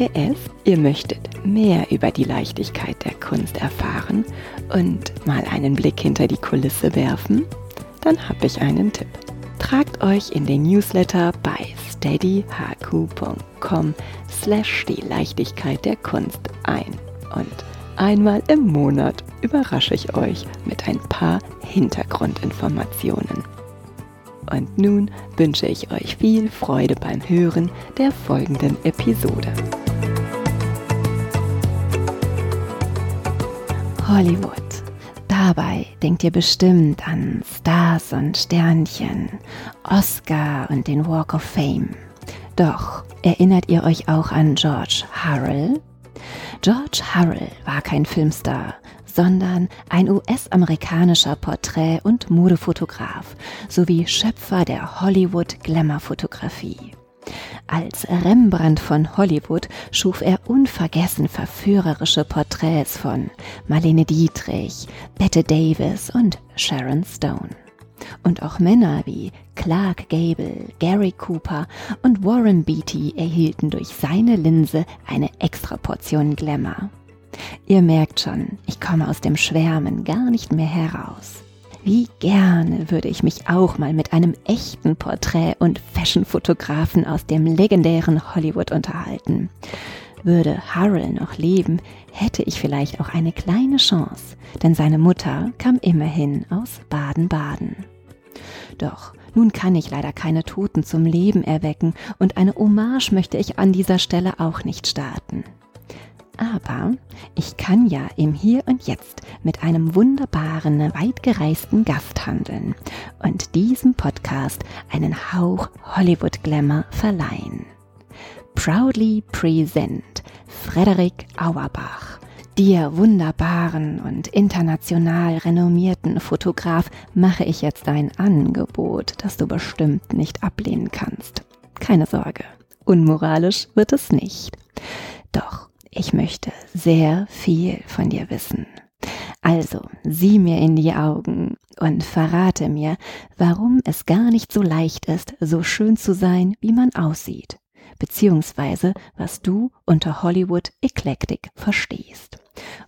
PS, ihr möchtet mehr über die Leichtigkeit der Kunst erfahren und mal einen Blick hinter die Kulisse werfen? Dann habe ich einen Tipp. Tragt euch in den Newsletter bei steadyhq.com slash die Leichtigkeit der Kunst ein. Und einmal im Monat überrasche ich euch mit ein paar Hintergrundinformationen. Und nun wünsche ich euch viel Freude beim Hören der folgenden Episode. Hollywood. Dabei denkt ihr bestimmt an Stars und Sternchen, Oscar und den Walk of Fame. Doch erinnert ihr euch auch an George Harrell? George Harrell war kein Filmstar, sondern ein US-amerikanischer Porträt- und Modefotograf sowie Schöpfer der Hollywood-Glamour-Fotografie. Als Rembrandt von Hollywood schuf er unvergessen verführerische Porträts von Marlene Dietrich, Bette Davis und Sharon Stone. Und auch Männer wie Clark Gable, Gary Cooper und Warren Beatty erhielten durch seine Linse eine extra Portion Glamour. Ihr merkt schon, ich komme aus dem Schwärmen gar nicht mehr heraus. Wie gerne würde ich mich auch mal mit einem echten Porträt- und Fashionfotografen aus dem legendären Hollywood unterhalten. Würde Harrell noch leben, hätte ich vielleicht auch eine kleine Chance, denn seine Mutter kam immerhin aus Baden-Baden. Doch nun kann ich leider keine Toten zum Leben erwecken und eine Hommage möchte ich an dieser Stelle auch nicht starten. Aber ich kann ja im Hier und Jetzt mit einem wunderbaren, weitgereisten Gast handeln und diesem Podcast einen Hauch Hollywood Glamour verleihen. Proudly present Frederik Auerbach. Dir wunderbaren und international renommierten Fotograf mache ich jetzt ein Angebot, das du bestimmt nicht ablehnen kannst. Keine Sorge, unmoralisch wird es nicht. Doch ich möchte sehr viel von dir wissen. Also sieh mir in die Augen und verrate mir, warum es gar nicht so leicht ist, so schön zu sein, wie man aussieht, beziehungsweise was du unter Hollywood Eclectic verstehst.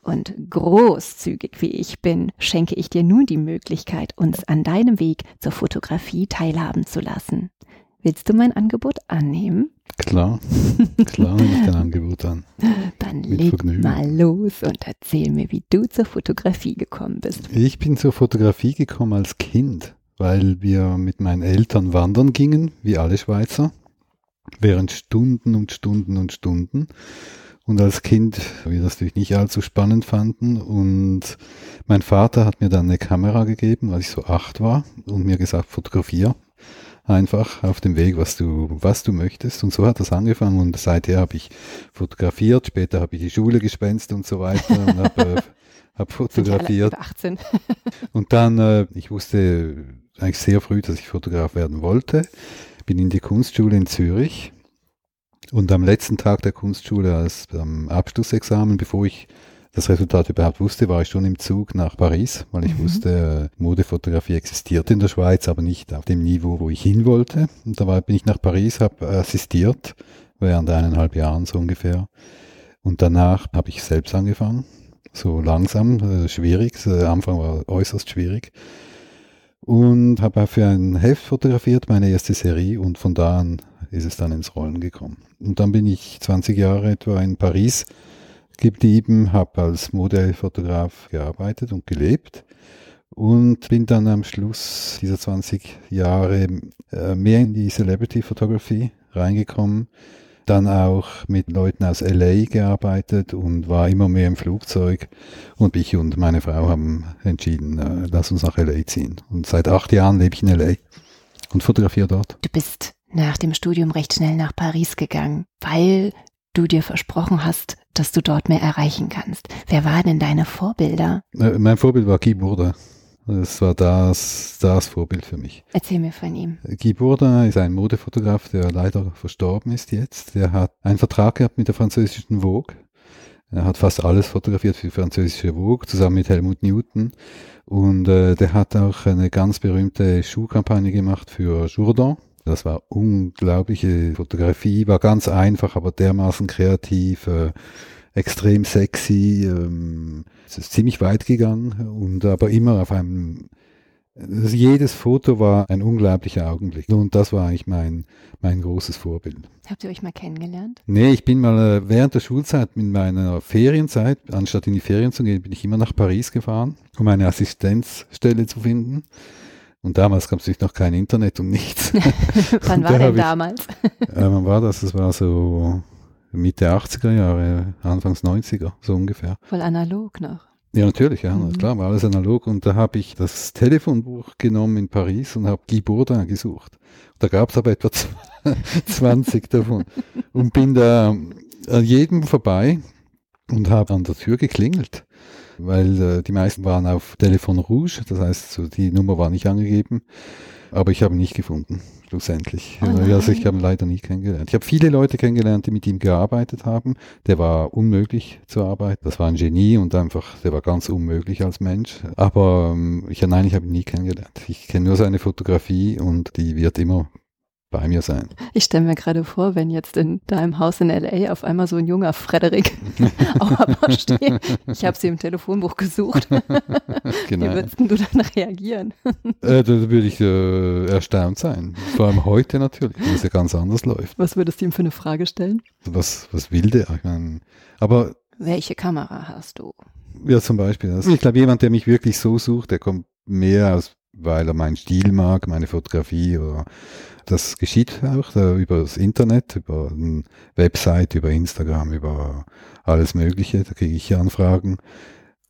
Und großzügig wie ich bin, schenke ich dir nun die Möglichkeit, uns an deinem Weg zur Fotografie teilhaben zu lassen. Willst du mein Angebot annehmen? Klar, klar nehme ich dein Angebot an. Dann Mit leg Vergnügen. mal los und erzähl mir, wie du zur Fotografie gekommen bist. Ich bin zur Fotografie gekommen als Kind, weil wir mit meinen Eltern wandern gingen, wie alle Schweizer, während Stunden und Stunden und Stunden. Und als Kind wir das natürlich nicht allzu spannend fanden. Und mein Vater hat mir dann eine Kamera gegeben, als ich so acht war, und mir gesagt, fotografier einfach auf dem Weg, was du, was du möchtest. Und so hat das angefangen und seither habe ich fotografiert, später habe ich die Schule gespenst und so weiter und habe äh, hab fotografiert. 18. und dann, äh, ich wusste eigentlich sehr früh, dass ich Fotograf werden wollte, bin in die Kunstschule in Zürich und am letzten Tag der Kunstschule als am Abschlussexamen, bevor ich das Resultat überhaupt wusste, war ich schon im Zug nach Paris, weil ich mhm. wusste, äh, Modefotografie existiert in der Schweiz, aber nicht auf dem Niveau, wo ich hin wollte. Und da bin ich nach Paris, habe assistiert, während eineinhalb Jahren so ungefähr. Und danach habe ich selbst angefangen, so langsam, äh, schwierig, der Anfang war äußerst schwierig. Und habe für ein Heft fotografiert, meine erste Serie, und von da an ist es dann ins Rollen gekommen. Und dann bin ich 20 Jahre etwa in Paris geblieben, habe als Modefotograf gearbeitet und gelebt und bin dann am Schluss dieser 20 Jahre äh, mehr in die Celebrity Photography reingekommen. Dann auch mit Leuten aus LA gearbeitet und war immer mehr im Flugzeug. Und ich und meine Frau haben entschieden, äh, lass uns nach LA ziehen. Und seit acht Jahren lebe ich in LA und fotografiere dort. Du bist nach dem Studium recht schnell nach Paris gegangen, weil du dir versprochen hast, dass du dort mehr erreichen kannst. Wer waren denn deine Vorbilder? Äh, mein Vorbild war Guy Bourdin. Das war das, das Vorbild für mich. Erzähl mir von ihm. Guy Bourdin ist ein Modefotograf, der leider verstorben ist jetzt. Der hat einen Vertrag gehabt mit der französischen Vogue. Er hat fast alles fotografiert für die französische Vogue, zusammen mit Helmut Newton. Und äh, der hat auch eine ganz berühmte Schuhkampagne gemacht für Jourdan. Das war unglaubliche Fotografie, war ganz einfach, aber dermaßen kreativ. Äh, extrem sexy. Ähm, es ist ziemlich weit gegangen und aber immer auf einem also jedes Foto war ein unglaublicher Augenblick. Und das war eigentlich mein, mein großes Vorbild. Habt ihr euch mal kennengelernt? Nee, ich bin mal äh, während der Schulzeit, in meiner Ferienzeit, anstatt in die Ferien zu gehen, bin ich immer nach Paris gefahren, um eine Assistenzstelle zu finden. Und damals gab es natürlich noch kein Internet und nichts. wann war denn damals? äh, wann war das? Das war so Mitte 80er Jahre, Anfangs 90er, so ungefähr. Voll analog noch. Ja, natürlich, ja, mhm. klar, war alles analog. Und da habe ich das Telefonbuch genommen in Paris und habe Guy Bourdin gesucht. Da gab es aber etwa 20 davon. Und bin da an jedem vorbei und habe an der Tür geklingelt, weil äh, die meisten waren auf Telefon Rouge, das heißt, so die Nummer war nicht angegeben, aber ich habe ihn nicht gefunden schlussendlich. Oh also ich habe ihn leider nie kennengelernt. Ich habe viele Leute kennengelernt, die mit ihm gearbeitet haben. Der war unmöglich zu arbeiten. Das war ein Genie und einfach, der war ganz unmöglich als Mensch. Aber ähm, ich, nein, ich habe ihn nie kennengelernt. Ich kenne nur seine Fotografie und die wird immer bei mir sein. Ich stelle mir gerade vor, wenn jetzt in deinem Haus in LA auf einmal so ein junger Frederik Auerbach steht. Ich habe sie im Telefonbuch gesucht. genau. Wie würdest du dann reagieren? äh, da würde ich äh, erstaunt sein. Vor allem heute natürlich, weil es ja ganz anders läuft. Was würdest du ihm für eine Frage stellen? Was, was will der? Ich mein, aber welche Kamera hast du? Ja, zum Beispiel. Also ich glaube, jemand, der mich wirklich so sucht, der kommt mehr aus, weil er meinen Stil mag, meine Fotografie oder das geschieht auch da, über das Internet, über eine Website, über Instagram, über alles Mögliche. Da kriege ich Anfragen.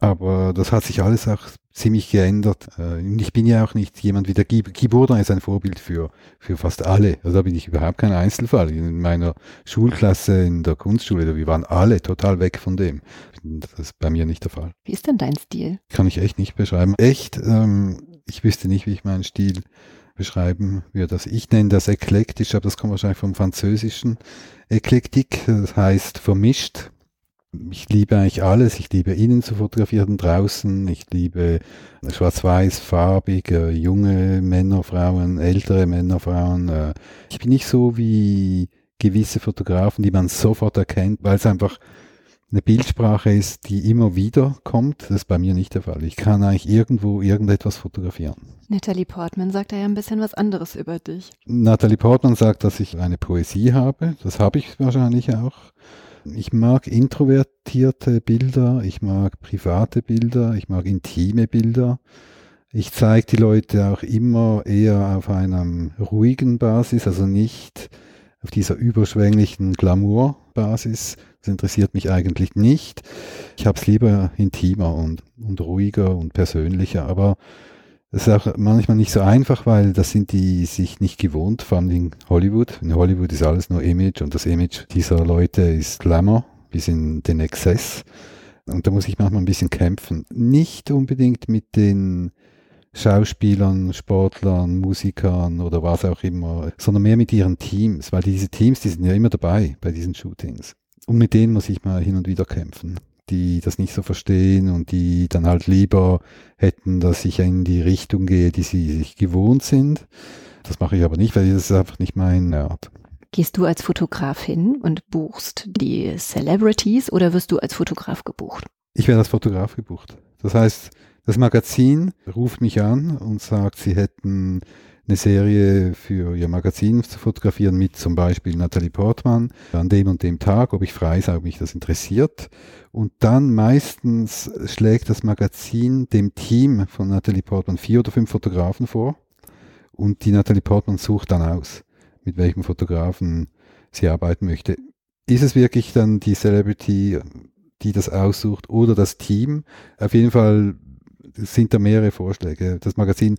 Aber das hat sich alles auch ziemlich geändert. Äh, und ich bin ja auch nicht jemand wie der Keyboarder ist ein Vorbild für, für fast alle. Also da bin ich überhaupt kein Einzelfall. In meiner Schulklasse in der Kunstschule, wir waren alle total weg von dem. Das ist bei mir nicht der Fall. Wie ist denn dein Stil? Kann ich echt nicht beschreiben. Echt, ähm, ich wüsste nicht, wie ich meinen Stil beschreiben würde. Also ich nenne das eklektisch, aber das kommt wahrscheinlich vom Französischen. Eklektik, das heißt vermischt. Ich liebe eigentlich alles. Ich liebe innen zu fotografieren, draußen. Ich liebe schwarz-weiß, farbig, äh, junge Männer, Frauen, ältere Männer, Frauen. Äh. Ich bin nicht so wie gewisse Fotografen, die man sofort erkennt, weil es einfach eine Bildsprache ist, die immer wieder kommt. Das ist bei mir nicht der Fall. Ich kann eigentlich irgendwo irgendetwas fotografieren. Natalie Portman sagt da ja ein bisschen was anderes über dich. Natalie Portman sagt, dass ich eine Poesie habe. Das habe ich wahrscheinlich auch. Ich mag introvertierte Bilder, ich mag private Bilder, ich mag intime Bilder. Ich zeige die Leute auch immer eher auf einem ruhigen Basis, also nicht auf dieser überschwänglichen Glamour-Basis. Das interessiert mich eigentlich nicht. Ich habe es lieber intimer und, und ruhiger und persönlicher, aber das ist auch manchmal nicht so einfach, weil das sind die sich nicht gewohnt, vor allem in Hollywood. In Hollywood ist alles nur Image und das Image dieser Leute ist Glamour bis in den Exzess. Und da muss ich manchmal ein bisschen kämpfen. Nicht unbedingt mit den Schauspielern, Sportlern, Musikern oder was auch immer, sondern mehr mit ihren Teams, weil diese Teams, die sind ja immer dabei bei diesen Shootings. Und mit denen muss ich mal hin und wieder kämpfen die das nicht so verstehen und die dann halt lieber hätten, dass ich in die Richtung gehe, die sie sich gewohnt sind. Das mache ich aber nicht, weil das ist einfach nicht meine Art. Gehst du als Fotograf hin und buchst die Celebrities oder wirst du als Fotograf gebucht? Ich werde als Fotograf gebucht. Das heißt, das Magazin ruft mich an und sagt, sie hätten eine Serie für ihr Magazin zu fotografieren mit zum Beispiel Natalie Portman an dem und dem Tag, ob ich frei sei, ob mich das interessiert. Und dann meistens schlägt das Magazin dem Team von Natalie Portman vier oder fünf Fotografen vor und die Natalie Portman sucht dann aus, mit welchem Fotografen sie arbeiten möchte. Ist es wirklich dann die Celebrity, die das aussucht oder das Team? Auf jeden Fall sind da mehrere Vorschläge. Das Magazin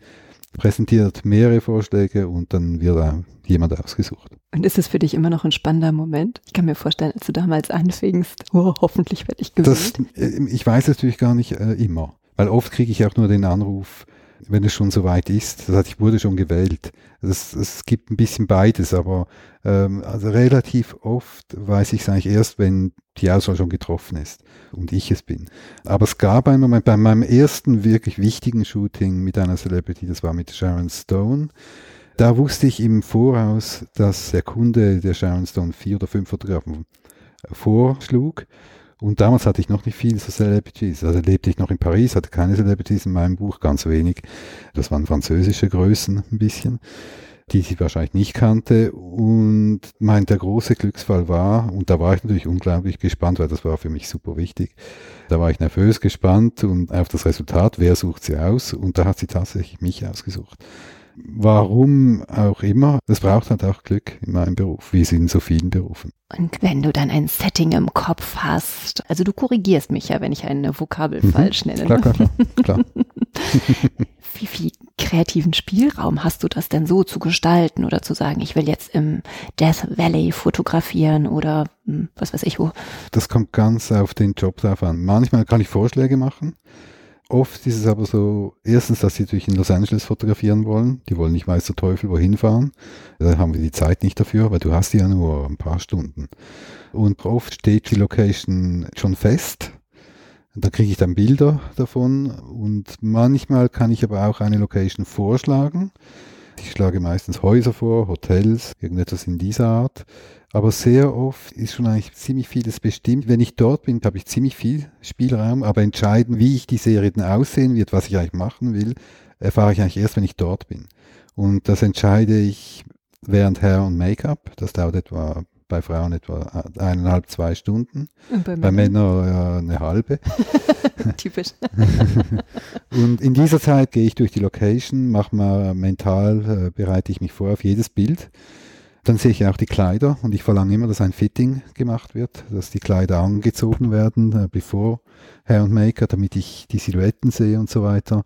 präsentiert mehrere Vorschläge und dann wird da jemand ausgesucht. Und ist es für dich immer noch ein spannender Moment? Ich kann mir vorstellen, als du damals anfingst, oh, hoffentlich werde ich gewählt. Das, äh, ich weiß natürlich gar nicht äh, immer, weil oft kriege ich auch nur den Anruf, wenn es schon soweit ist. Das heißt, ich wurde schon gewählt. Es, es gibt ein bisschen beides, aber ähm, also relativ oft weiß ich es eigentlich erst, wenn die Auswahl schon getroffen ist und ich es bin. Aber es gab einen Moment bei meinem ersten wirklich wichtigen Shooting mit einer Celebrity, das war mit Sharon Stone. Da wusste ich im Voraus, dass der Kunde der Sharon Stone vier oder fünf Fotografen vorschlug. Und damals hatte ich noch nicht viele so Celebrities. Also lebte ich noch in Paris, hatte keine Celebrities in meinem Buch, ganz wenig. Das waren französische Größen ein bisschen, die sie wahrscheinlich nicht kannte. Und mein der große Glücksfall war, und da war ich natürlich unglaublich gespannt, weil das war für mich super wichtig. Da war ich nervös gespannt und auf das Resultat, wer sucht sie aus? Und da hat sie tatsächlich mich ausgesucht warum auch immer. Es braucht halt auch Glück in meinem Beruf, wie es in so vielen Berufen. Und wenn du dann ein Setting im Kopf hast, also du korrigierst mich ja, wenn ich eine Vokabel mhm. falsch nenne. Klar, klar, klar. wie viel kreativen Spielraum hast du das denn so zu gestalten oder zu sagen, ich will jetzt im Death Valley fotografieren oder hm, was weiß ich wo? Das kommt ganz auf den Job drauf an. Manchmal kann ich Vorschläge machen Oft ist es aber so, erstens, dass sie natürlich in Los Angeles fotografieren wollen. Die wollen nicht weiß der Teufel wohin fahren. Da haben wir die Zeit nicht dafür, weil du hast ja nur ein paar Stunden. Und oft steht die Location schon fest. Da kriege ich dann Bilder davon und manchmal kann ich aber auch eine Location vorschlagen. Ich schlage meistens Häuser vor, Hotels, irgendetwas in dieser Art. Aber sehr oft ist schon eigentlich ziemlich vieles bestimmt. Wenn ich dort bin, habe ich ziemlich viel Spielraum, aber entscheiden, wie ich die Serie denn aussehen wird, was ich eigentlich machen will, erfahre ich eigentlich erst, wenn ich dort bin. Und das entscheide ich während Hair und Make-up. Das dauert etwa bei Frauen etwa eineinhalb, zwei Stunden. Und bei, bei Männern eine halbe. Typisch. und in dieser Zeit gehe ich durch die Location, mache mal mental, äh, bereite ich mich vor auf jedes Bild. Dann sehe ich auch die Kleider und ich verlange immer, dass ein Fitting gemacht wird, dass die Kleider angezogen werden, äh, bevor Hair und Maker, damit ich die Silhouetten sehe und so weiter.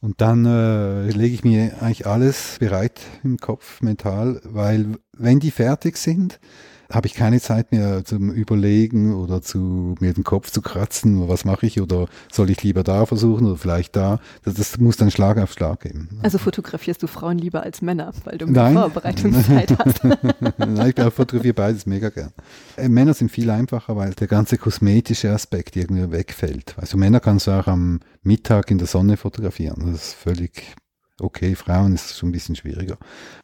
Und dann äh, lege ich mir eigentlich alles bereit im Kopf, mental, weil wenn die fertig sind, habe ich keine Zeit mehr zum Überlegen oder zu mir den Kopf zu kratzen, was mache ich oder soll ich lieber da versuchen oder vielleicht da. Das, das muss dann Schlag auf Schlag geben. Also fotografierst du Frauen lieber als Männer, weil du mehr Nein. Vorbereitungszeit hast. Nein, ich fotografiere beides mega gern. Äh, Männer sind viel einfacher, weil der ganze kosmetische Aspekt irgendwie wegfällt. Also Männer kannst du auch am Mittag in der Sonne fotografieren. Das ist völlig okay, Frauen ist schon ein bisschen schwieriger.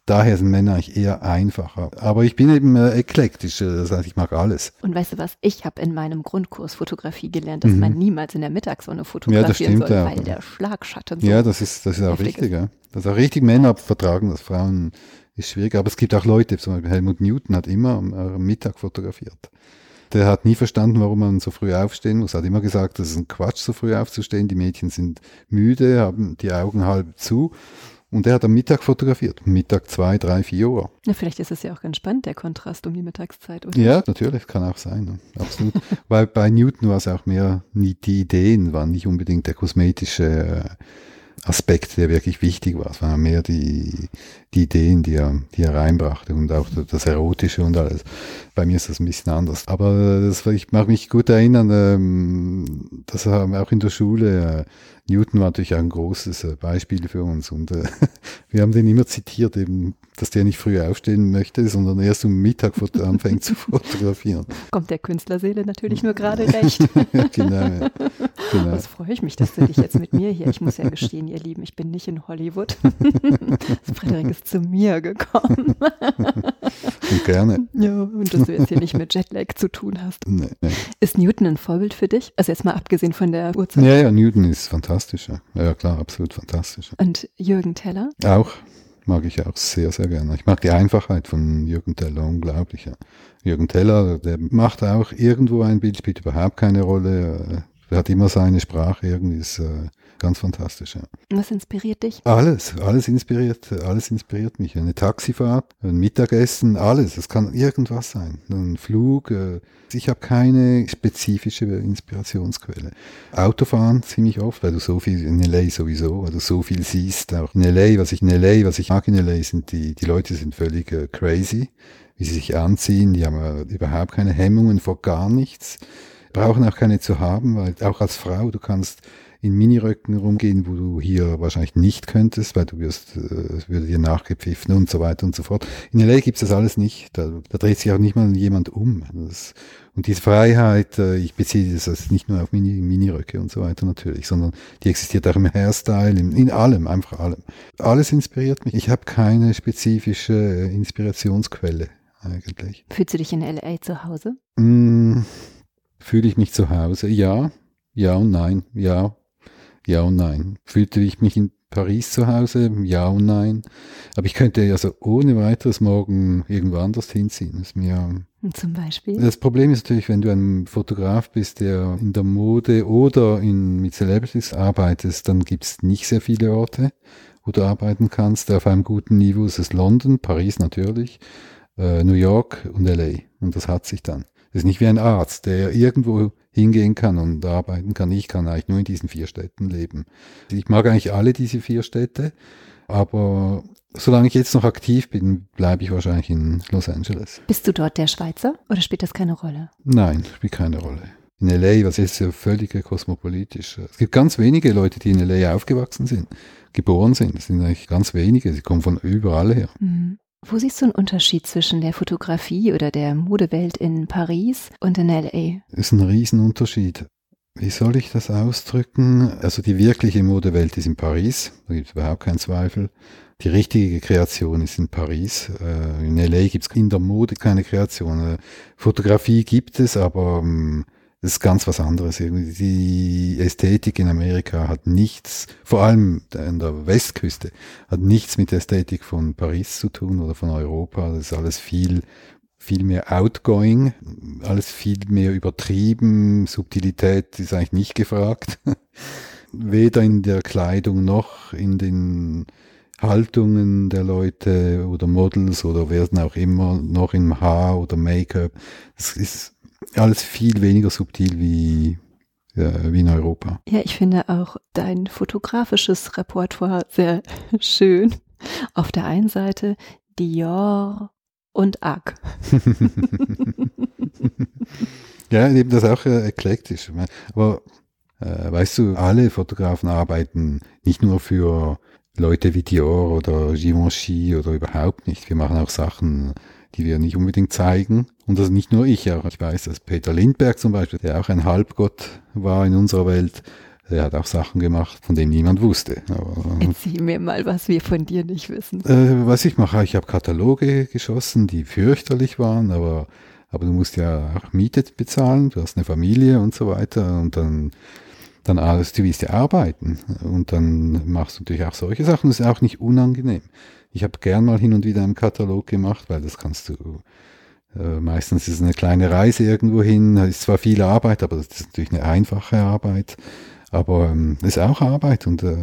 Daher sind Männer eigentlich eher einfacher. Aber ich bin eben äh, eklektisch, äh, das heißt, ich mag alles. Und weißt du was, ich habe in meinem Grundkurs Fotografie gelernt, dass mhm. man niemals in der Mittagssonne fotografieren ja, soll, ja. weil der Schlagschatten so Ja, das ist, das ist auch richtig. Ist. Ja. Das ist auch richtig, Männer vertragen das, Frauen ist schwierig. Aber es gibt auch Leute, zum Beispiel Helmut Newton hat immer am, am Mittag fotografiert. Der hat nie verstanden, warum man so früh aufstehen muss. Er hat immer gesagt, das ist ein Quatsch, so früh aufzustehen. Die Mädchen sind müde, haben die Augen halb zu. Und er hat am Mittag fotografiert. Mittag zwei, drei, vier Uhr. Ja, vielleicht ist es ja auch ganz spannend, der Kontrast um die Mittagszeit, oder? Ja, natürlich, kann auch sein. Absolut. Weil bei Newton war es auch mehr, die Ideen waren nicht unbedingt der kosmetische äh, Aspekt, der wirklich wichtig war. Es waren mehr die, die Ideen, die er, die er reinbrachte und auch das Erotische und alles. Bei mir ist das ein bisschen anders. Aber das, ich mag mich gut erinnern, ähm, dass er auch in der Schule, äh, Newton war natürlich ein großes äh, Beispiel für uns und äh, wir haben den immer zitiert, eben, dass der nicht früh aufstehen möchte, sondern erst um Mittag anfängt zu fotografieren. Kommt der Künstlerseele natürlich nur gerade recht. genau, ja. genau. Das freue ich mich, dass du dich jetzt mit mir hier, ich muss ja gestehen, ihr Lieben, ich bin nicht in Hollywood. Frederik ist zu mir gekommen. Und gerne. Ja, und dass du jetzt hier nicht mit Jetlag zu tun hast. Nee, nee. Ist Newton ein Vorbild für dich? Also jetzt mal abgesehen von der Uhrzeit. Ja, ja, Newton ist fantastisch. Ja, ja klar, absolut fantastisch. Und Jürgen Teller? Auch mag ich auch sehr, sehr gerne. Ich mag die Einfachheit von Jürgen Teller unglaublich. Ja. Jürgen Teller, der macht auch irgendwo ein Bild, spielt überhaupt keine Rolle. Er hat immer seine Sprache irgendwie, ist äh, ganz fantastisch. Ja. Was inspiriert dich? Alles, alles inspiriert, alles inspiriert mich. Eine Taxifahrt, ein Mittagessen, alles. Es kann irgendwas sein. Ein Flug. Äh, ich habe keine spezifische Inspirationsquelle. Autofahren ziemlich oft, weil du so viel in LA sowieso, weil du so viel siehst. Auch in LA, was ich in LA, was ich mag in LA, sind die, die Leute sind völlig äh, crazy, wie sie sich anziehen. Die haben äh, überhaupt keine Hemmungen vor gar nichts brauchen auch keine zu haben, weil auch als Frau, du kannst in Miniröcken rumgehen, wo du hier wahrscheinlich nicht könntest, weil du wirst, äh, würde dir nachgepfiffen und so weiter und so fort. In LA gibt es das alles nicht. Da, da dreht sich auch nicht mal jemand um. Das, und diese Freiheit, äh, ich beziehe das also nicht nur auf Mini, Miniröcke und so weiter natürlich, sondern die existiert auch im Hairstyle, in, in allem, einfach allem. Alles inspiriert mich. Ich habe keine spezifische Inspirationsquelle eigentlich. Fühlst du dich in LA zu Hause? Mm, Fühle ich mich zu Hause? Ja, ja und nein, ja, ja und nein. Fühlte ich mich in Paris zu Hause? Ja und nein. Aber ich könnte ja so ohne weiteres morgen irgendwo anders hinziehen. Das ist mir Zum Beispiel? Das Problem ist natürlich, wenn du ein Fotograf bist, der in der Mode oder in, mit Celebrities arbeitest, dann gibt es nicht sehr viele Orte, wo du arbeiten kannst. Auf einem guten Niveau ist es London, Paris natürlich, äh, New York und LA. Und das hat sich dann. Das ist nicht wie ein Arzt, der irgendwo hingehen kann und arbeiten kann. Ich kann eigentlich nur in diesen vier Städten leben. Ich mag eigentlich alle diese vier Städte, aber solange ich jetzt noch aktiv bin, bleibe ich wahrscheinlich in Los Angeles. Bist du dort der Schweizer oder spielt das keine Rolle? Nein, spielt keine Rolle. In LA, was ist ja völlig kosmopolitisch. Es gibt ganz wenige Leute, die in LA aufgewachsen sind, geboren sind. Das sind eigentlich ganz wenige. Sie kommen von überall her. Mhm. Wo siehst du einen Unterschied zwischen der Fotografie oder der Modewelt in Paris und in LA? Ist ein Riesenunterschied. Wie soll ich das ausdrücken? Also die wirkliche Modewelt ist in Paris, da gibt es überhaupt keinen Zweifel. Die richtige Kreation ist in Paris. Äh, in LA gibt es in der Mode keine Kreation. Äh, Fotografie gibt es, aber ähm, das ist ganz was anderes. Irgendwie die Ästhetik in Amerika hat nichts, vor allem an der Westküste, hat nichts mit der Ästhetik von Paris zu tun oder von Europa. Das ist alles viel, viel mehr outgoing, alles viel mehr übertrieben. Subtilität ist eigentlich nicht gefragt. Weder in der Kleidung noch in den Haltungen der Leute oder Models oder werden auch immer noch im Haar oder Make-up. Das ist alles viel weniger subtil wie, ja, wie in Europa. Ja, ich finde auch dein fotografisches Repertoire sehr schön. Auf der einen Seite Dior und Ag. ja, eben das auch äh, eklektisch. Aber äh, weißt du, alle Fotografen arbeiten nicht nur für Leute wie Dior oder Givenchy oder überhaupt nicht. Wir machen auch Sachen die wir nicht unbedingt zeigen. Und das nicht nur ich, auch ich weiß, dass Peter Lindberg zum Beispiel, der auch ein Halbgott war in unserer Welt, der hat auch Sachen gemacht, von denen niemand wusste. Aber, Erzähl mir mal, was wir von dir nicht wissen. Äh, was ich mache, ich habe Kataloge geschossen, die fürchterlich waren, aber, aber du musst ja auch Miete bezahlen, du hast eine Familie und so weiter und dann dann alles, du willst ja arbeiten und dann machst du natürlich auch solche Sachen, das ist auch nicht unangenehm. Ich habe gern mal hin und wieder einen Katalog gemacht, weil das kannst du, äh, meistens ist eine kleine Reise irgendwo hin, ist zwar viel Arbeit, aber das ist natürlich eine einfache Arbeit. Aber ähm, ist auch Arbeit und äh,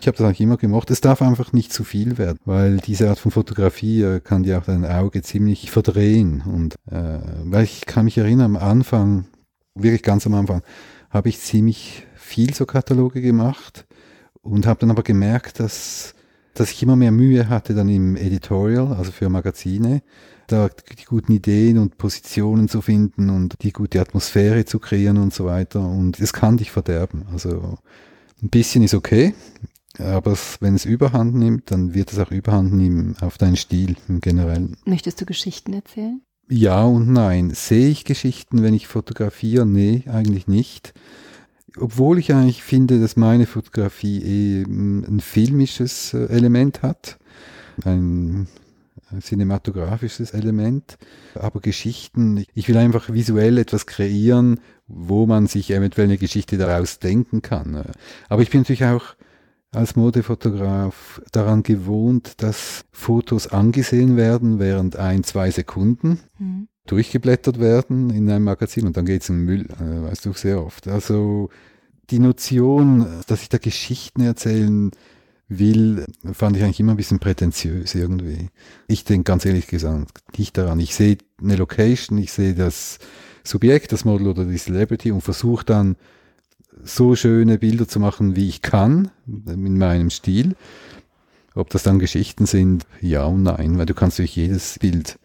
ich habe das eigentlich immer gemocht. Es darf einfach nicht zu viel werden, weil diese Art von Fotografie äh, kann dir auch dein Auge ziemlich verdrehen. Und äh, weil ich kann mich erinnern, am Anfang, wirklich ganz am Anfang, habe ich ziemlich viel so Kataloge gemacht und habe dann aber gemerkt, dass dass ich immer mehr Mühe hatte dann im Editorial, also für Magazine, da die guten Ideen und Positionen zu finden und die gute Atmosphäre zu kreieren und so weiter. Und es kann dich verderben. Also ein bisschen ist okay, aber wenn es Überhand nimmt, dann wird es auch Überhand nehmen auf deinen Stil im Generellen. Möchtest du Geschichten erzählen? Ja und nein. Sehe ich Geschichten, wenn ich fotografiere? Nee, eigentlich nicht obwohl ich eigentlich finde, dass meine Fotografie eben ein filmisches äh, Element hat, ein cinematografisches Element, aber Geschichten, ich will einfach visuell etwas kreieren, wo man sich eventuell eine Geschichte daraus denken kann. Aber ich bin natürlich auch als Modefotograf daran gewohnt, dass Fotos angesehen werden während ein, zwei Sekunden. Mhm. Durchgeblättert werden in einem Magazin und dann geht es in den Müll, äh, weißt du sehr oft. Also die Notion, dass ich da Geschichten erzählen will, fand ich eigentlich immer ein bisschen prätentiös irgendwie. Ich denke ganz ehrlich gesagt nicht daran. Ich sehe eine Location, ich sehe das Subjekt, das Model oder die Celebrity und versuche dann so schöne Bilder zu machen, wie ich kann, in meinem Stil. Ob das dann Geschichten sind, ja und nein, weil du kannst durch jedes Bild,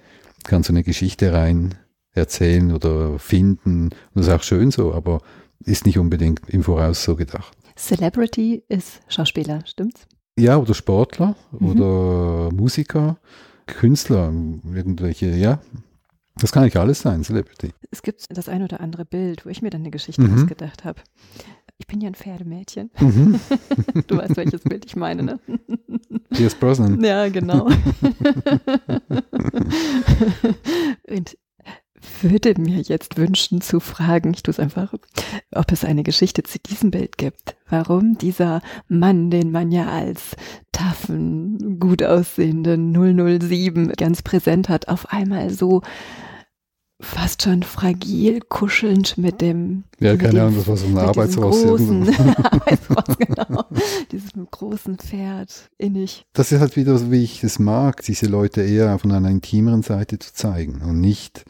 kannst du eine Geschichte rein erzählen oder finden. Und das ist auch schön so, aber ist nicht unbedingt im Voraus so gedacht. Celebrity ist Schauspieler, stimmt's? Ja, oder Sportler mhm. oder Musiker, Künstler, irgendwelche, ja. Das kann nicht alles sein, Celebrity. Es gibt das ein oder andere Bild, wo ich mir dann eine Geschichte mhm. ausgedacht habe. Ich bin ja ein Pferdemädchen. Mhm. du weißt, welches Bild ich meine, ne? Pierce Brosnan. Ja, genau. Und würde mir jetzt wünschen zu fragen, ich tue es einfach, ob es eine Geschichte zu diesem Bild gibt. Warum dieser Mann, den man ja als taffen, gut aussehenden 007 ganz präsent hat, auf einmal so fast schon fragil, kuschelnd mit dem. Ja, keine Ahnung, das war so ein Arbeitsross. Großen genau. Dieses großen Pferd, innig. Das ist halt wieder so, wie ich es mag, diese Leute eher von einer intimeren Seite zu zeigen und nicht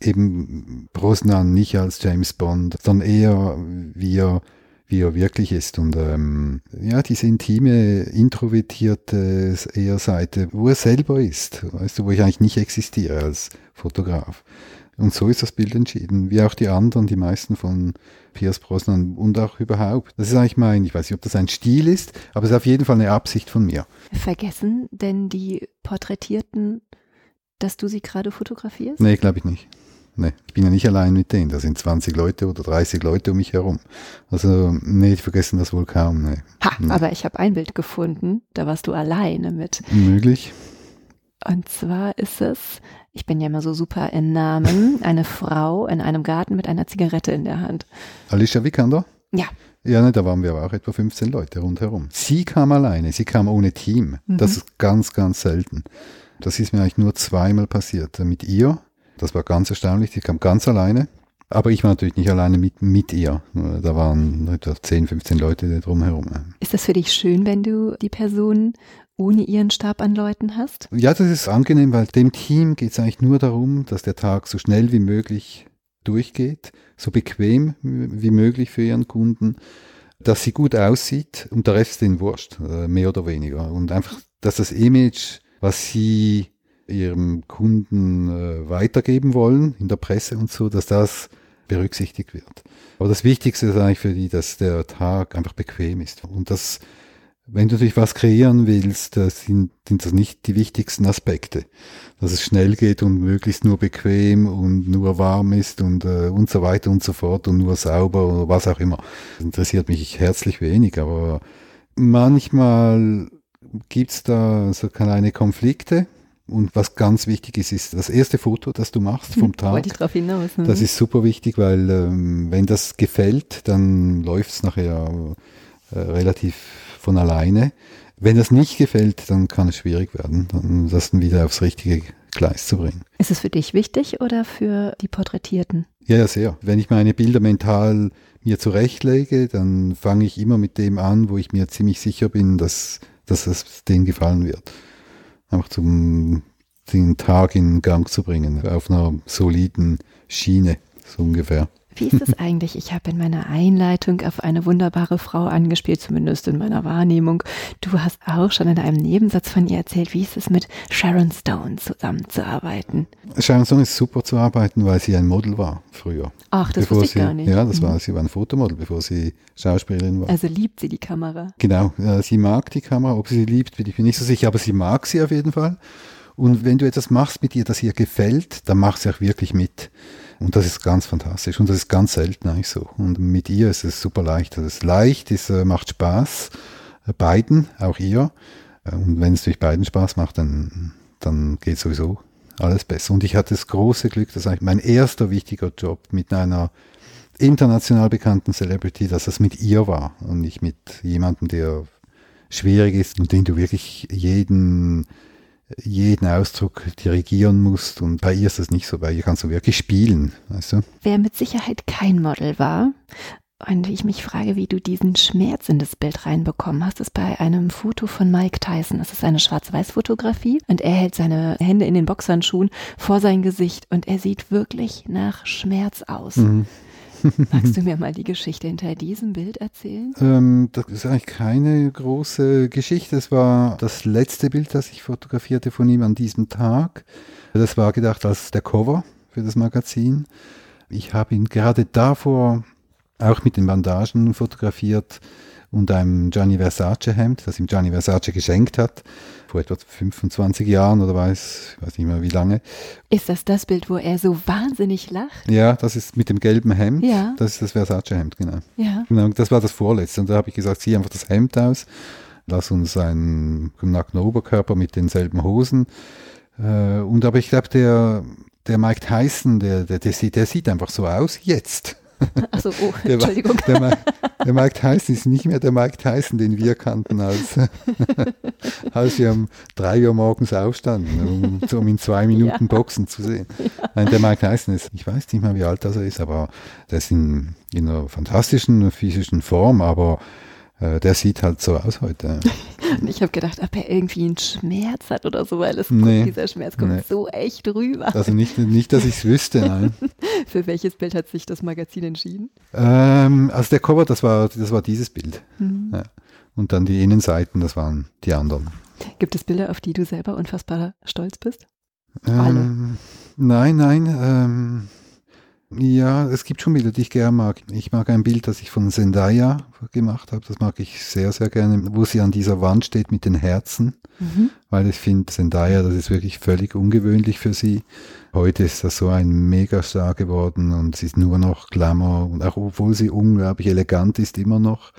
eben Brosnan nicht als James Bond, sondern eher wie er, wie er wirklich ist. Und ähm, ja, diese intime, introvertierte eher Seite, wo er selber ist, weißt du, wo ich eigentlich nicht existiere als Fotograf. Und so ist das Bild entschieden, wie auch die anderen, die meisten von Piers Brosnan und auch überhaupt. Das ist eigentlich mein, ich weiß nicht, ob das ein Stil ist, aber es ist auf jeden Fall eine Absicht von mir. Vergessen denn die Porträtierten, dass du sie gerade fotografierst? Nee, glaube ich nicht. Nee, ich bin ja nicht allein mit denen. Da sind 20 Leute oder 30 Leute um mich herum. Also, nee, die vergessen das wohl kaum. Nee. Ha, nee. aber ich habe ein Bild gefunden, da warst du alleine mit. Möglich. Und zwar ist es, ich bin ja immer so super in Namen, eine Frau in einem Garten mit einer Zigarette in der Hand. Alicia Vikander? Ja. Ja, ne, da waren wir aber auch etwa 15 Leute rundherum. Sie kam alleine, sie kam ohne Team. Mhm. Das ist ganz, ganz selten. Das ist mir eigentlich nur zweimal passiert. Mit ihr das war ganz erstaunlich. Sie kam ganz alleine. Aber ich war natürlich nicht alleine mit, mit ihr. Da waren etwa 10, 15 Leute drumherum. Ist das für dich schön, wenn du die Person ohne ihren Stab an Leuten hast? Ja, das ist angenehm, weil dem Team geht es eigentlich nur darum, dass der Tag so schnell wie möglich durchgeht, so bequem wie möglich für ihren Kunden, dass sie gut aussieht und der Rest ist ihnen wurscht, äh, mehr oder weniger. Und einfach, dass das Image, was sie ihrem Kunden äh, weitergeben wollen in der Presse und so, dass das berücksichtigt wird. Aber das Wichtigste ist eigentlich für die, dass der Tag einfach bequem ist. Und das, wenn du natürlich was kreieren willst, das sind, sind das nicht die wichtigsten Aspekte. Dass es schnell geht und möglichst nur bequem und nur warm ist und, äh, und so weiter und so fort und nur sauber oder was auch immer. Das interessiert mich herzlich wenig, aber manchmal gibt's da so kleine Konflikte und was ganz wichtig ist, ist das erste Foto, das du machst vom Tag. Wollte ich drauf hinaus. Ne? Das ist super wichtig, weil ähm, wenn das gefällt, dann läuft es nachher äh, relativ von alleine. Wenn das nicht gefällt, dann kann es schwierig werden, dann das dann wieder aufs richtige Gleis zu bringen. Ist es für dich wichtig oder für die Porträtierten? Ja, ja, sehr. Wenn ich meine Bilder mental mir zurechtlege, dann fange ich immer mit dem an, wo ich mir ziemlich sicher bin, dass, dass es denen gefallen wird einfach zum den Tag in Gang zu bringen, auf einer soliden Schiene, so ungefähr. Wie ist es eigentlich? Ich habe in meiner Einleitung auf eine wunderbare Frau angespielt, zumindest in meiner Wahrnehmung. Du hast auch schon in einem Nebensatz von ihr erzählt, wie ist es mit Sharon Stone zusammenzuarbeiten? Sharon Stone ist super zu arbeiten, weil sie ein Model war früher. Ach, das bevor wusste ich sie, gar nicht. Ja, das war, mhm. sie war ein Fotomodel, bevor sie Schauspielerin war. Also liebt sie die Kamera? Genau, sie mag die Kamera. Ob sie sie liebt, bin ich mir nicht so sicher, aber sie mag sie auf jeden Fall. Und wenn du etwas machst mit ihr, das ihr gefällt, dann mach sie auch wirklich mit. Und das ist ganz fantastisch und das ist ganz selten eigentlich so. Und mit ihr ist es super leicht. Das ist leicht, es äh, macht Spaß. Äh, beiden, auch ihr. Äh, und wenn es durch beiden Spaß macht, dann, dann geht sowieso alles besser. Und ich hatte das große Glück, dass eigentlich mein erster wichtiger Job mit einer international bekannten Celebrity, dass das mit ihr war und nicht mit jemandem, der schwierig ist und den du wirklich jeden, jeden Ausdruck dirigieren musst. Und bei ihr ist das nicht so, bei ihr kannst du wirklich spielen, weißt du? Wer mit Sicherheit kein Model war, und ich mich frage, wie du diesen Schmerz in das Bild reinbekommen hast, ist bei einem Foto von Mike Tyson. Das ist eine Schwarz-Weiß-Fotografie und er hält seine Hände in den Boxhandschuhen vor sein Gesicht und er sieht wirklich nach Schmerz aus. Mhm. Magst du mir mal die Geschichte hinter diesem Bild erzählen? Ähm, das ist eigentlich keine große Geschichte. Es war das letzte Bild, das ich fotografierte von ihm an diesem Tag. Das war gedacht als der Cover für das Magazin. Ich habe ihn gerade davor auch mit den Bandagen fotografiert und einem Gianni Versace Hemd, das ihm Gianni Versace geschenkt hat, vor etwa 25 Jahren oder weiß, weiß nicht mehr wie lange. Ist das das Bild, wo er so wahnsinnig lacht? Ja, das ist mit dem gelben Hemd. Ja. Das ist das Versace Hemd, genau. Ja. Genau, das war das vorletzte. Und da habe ich gesagt, zieh einfach das Hemd aus, lass uns einen nackten Oberkörper mit denselben Hosen. Äh, und aber ich glaube, der, der Mike Tyson, der, der, der, sieht, der sieht einfach so aus jetzt. Achso, oh, Entschuldigung. Der, der, der, Mike Tyson ist nicht mehr der Mike Tyson, den wir kannten, als, als wir um drei Uhr morgens aufstanden, um, um in zwei Minuten ja. Boxen zu sehen. Ja. Nein, der Mike Tyson ist, ich weiß nicht mehr, wie alt er ist, aber der ist in, in einer fantastischen physischen Form, aber der sieht halt so aus heute. Und ich habe gedacht, ob er irgendwie einen Schmerz hat oder so, weil es nee, kommt, dieser Schmerz kommt nee. so echt rüber. Also nicht, nicht dass ich es wüsste, nein. Für welches Bild hat sich das Magazin entschieden? Ähm, also der Cover, das war, das war dieses Bild. Mhm. Ja. Und dann die Innenseiten, das waren die anderen. Gibt es Bilder, auf die du selber unfassbar stolz bist? Ähm, nein, nein. Ähm, ja, es gibt schon Bilder, die ich gerne mag. Ich mag ein Bild, das ich von Zendaya gemacht habe. Das mag ich sehr, sehr gerne, wo sie an dieser Wand steht mit den Herzen. Mhm. Weil ich finde, Zendaya, das ist wirklich völlig ungewöhnlich für sie. Heute ist das so ein Megastar geworden und sie ist nur noch Glamour. Und auch obwohl sie unglaublich elegant ist, immer noch.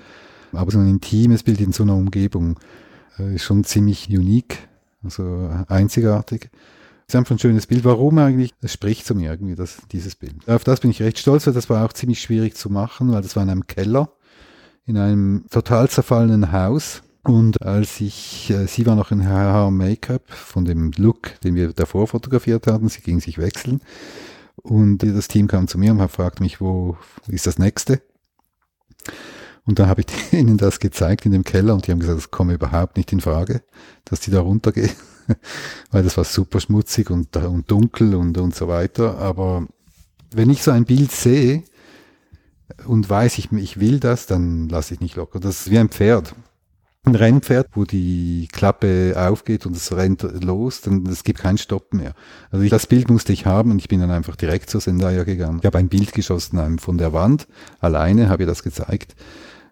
Aber so ein intimes Bild in so einer Umgebung äh, ist schon ziemlich unique, also einzigartig ist einfach ein schönes Bild. Warum eigentlich? Es spricht zu mir irgendwie, das, dieses Bild. Auf das bin ich recht stolz, weil das war auch ziemlich schwierig zu machen, weil das war in einem Keller, in einem total zerfallenen Haus. Und als ich, äh, sie war noch in Hair Make-up von dem Look, den wir davor fotografiert hatten, sie ging sich wechseln. Und das Team kam zu mir und fragte mich, wo ist das nächste? Und dann habe ich ihnen das gezeigt in dem Keller und die haben gesagt, das komme überhaupt nicht in Frage, dass die da runtergehen. weil das war super schmutzig und, und dunkel und, und so weiter. Aber wenn ich so ein Bild sehe und weiß, ich, ich will das, dann lasse ich nicht locker. Das ist wie ein Pferd. Ein Rennpferd, wo die Klappe aufgeht und es rennt los, dann es gibt keinen Stopp mehr. Also ich, das Bild musste ich haben und ich bin dann einfach direkt zur Sendaya gegangen. Ich habe ein Bild geschossen von der Wand, alleine habe ich das gezeigt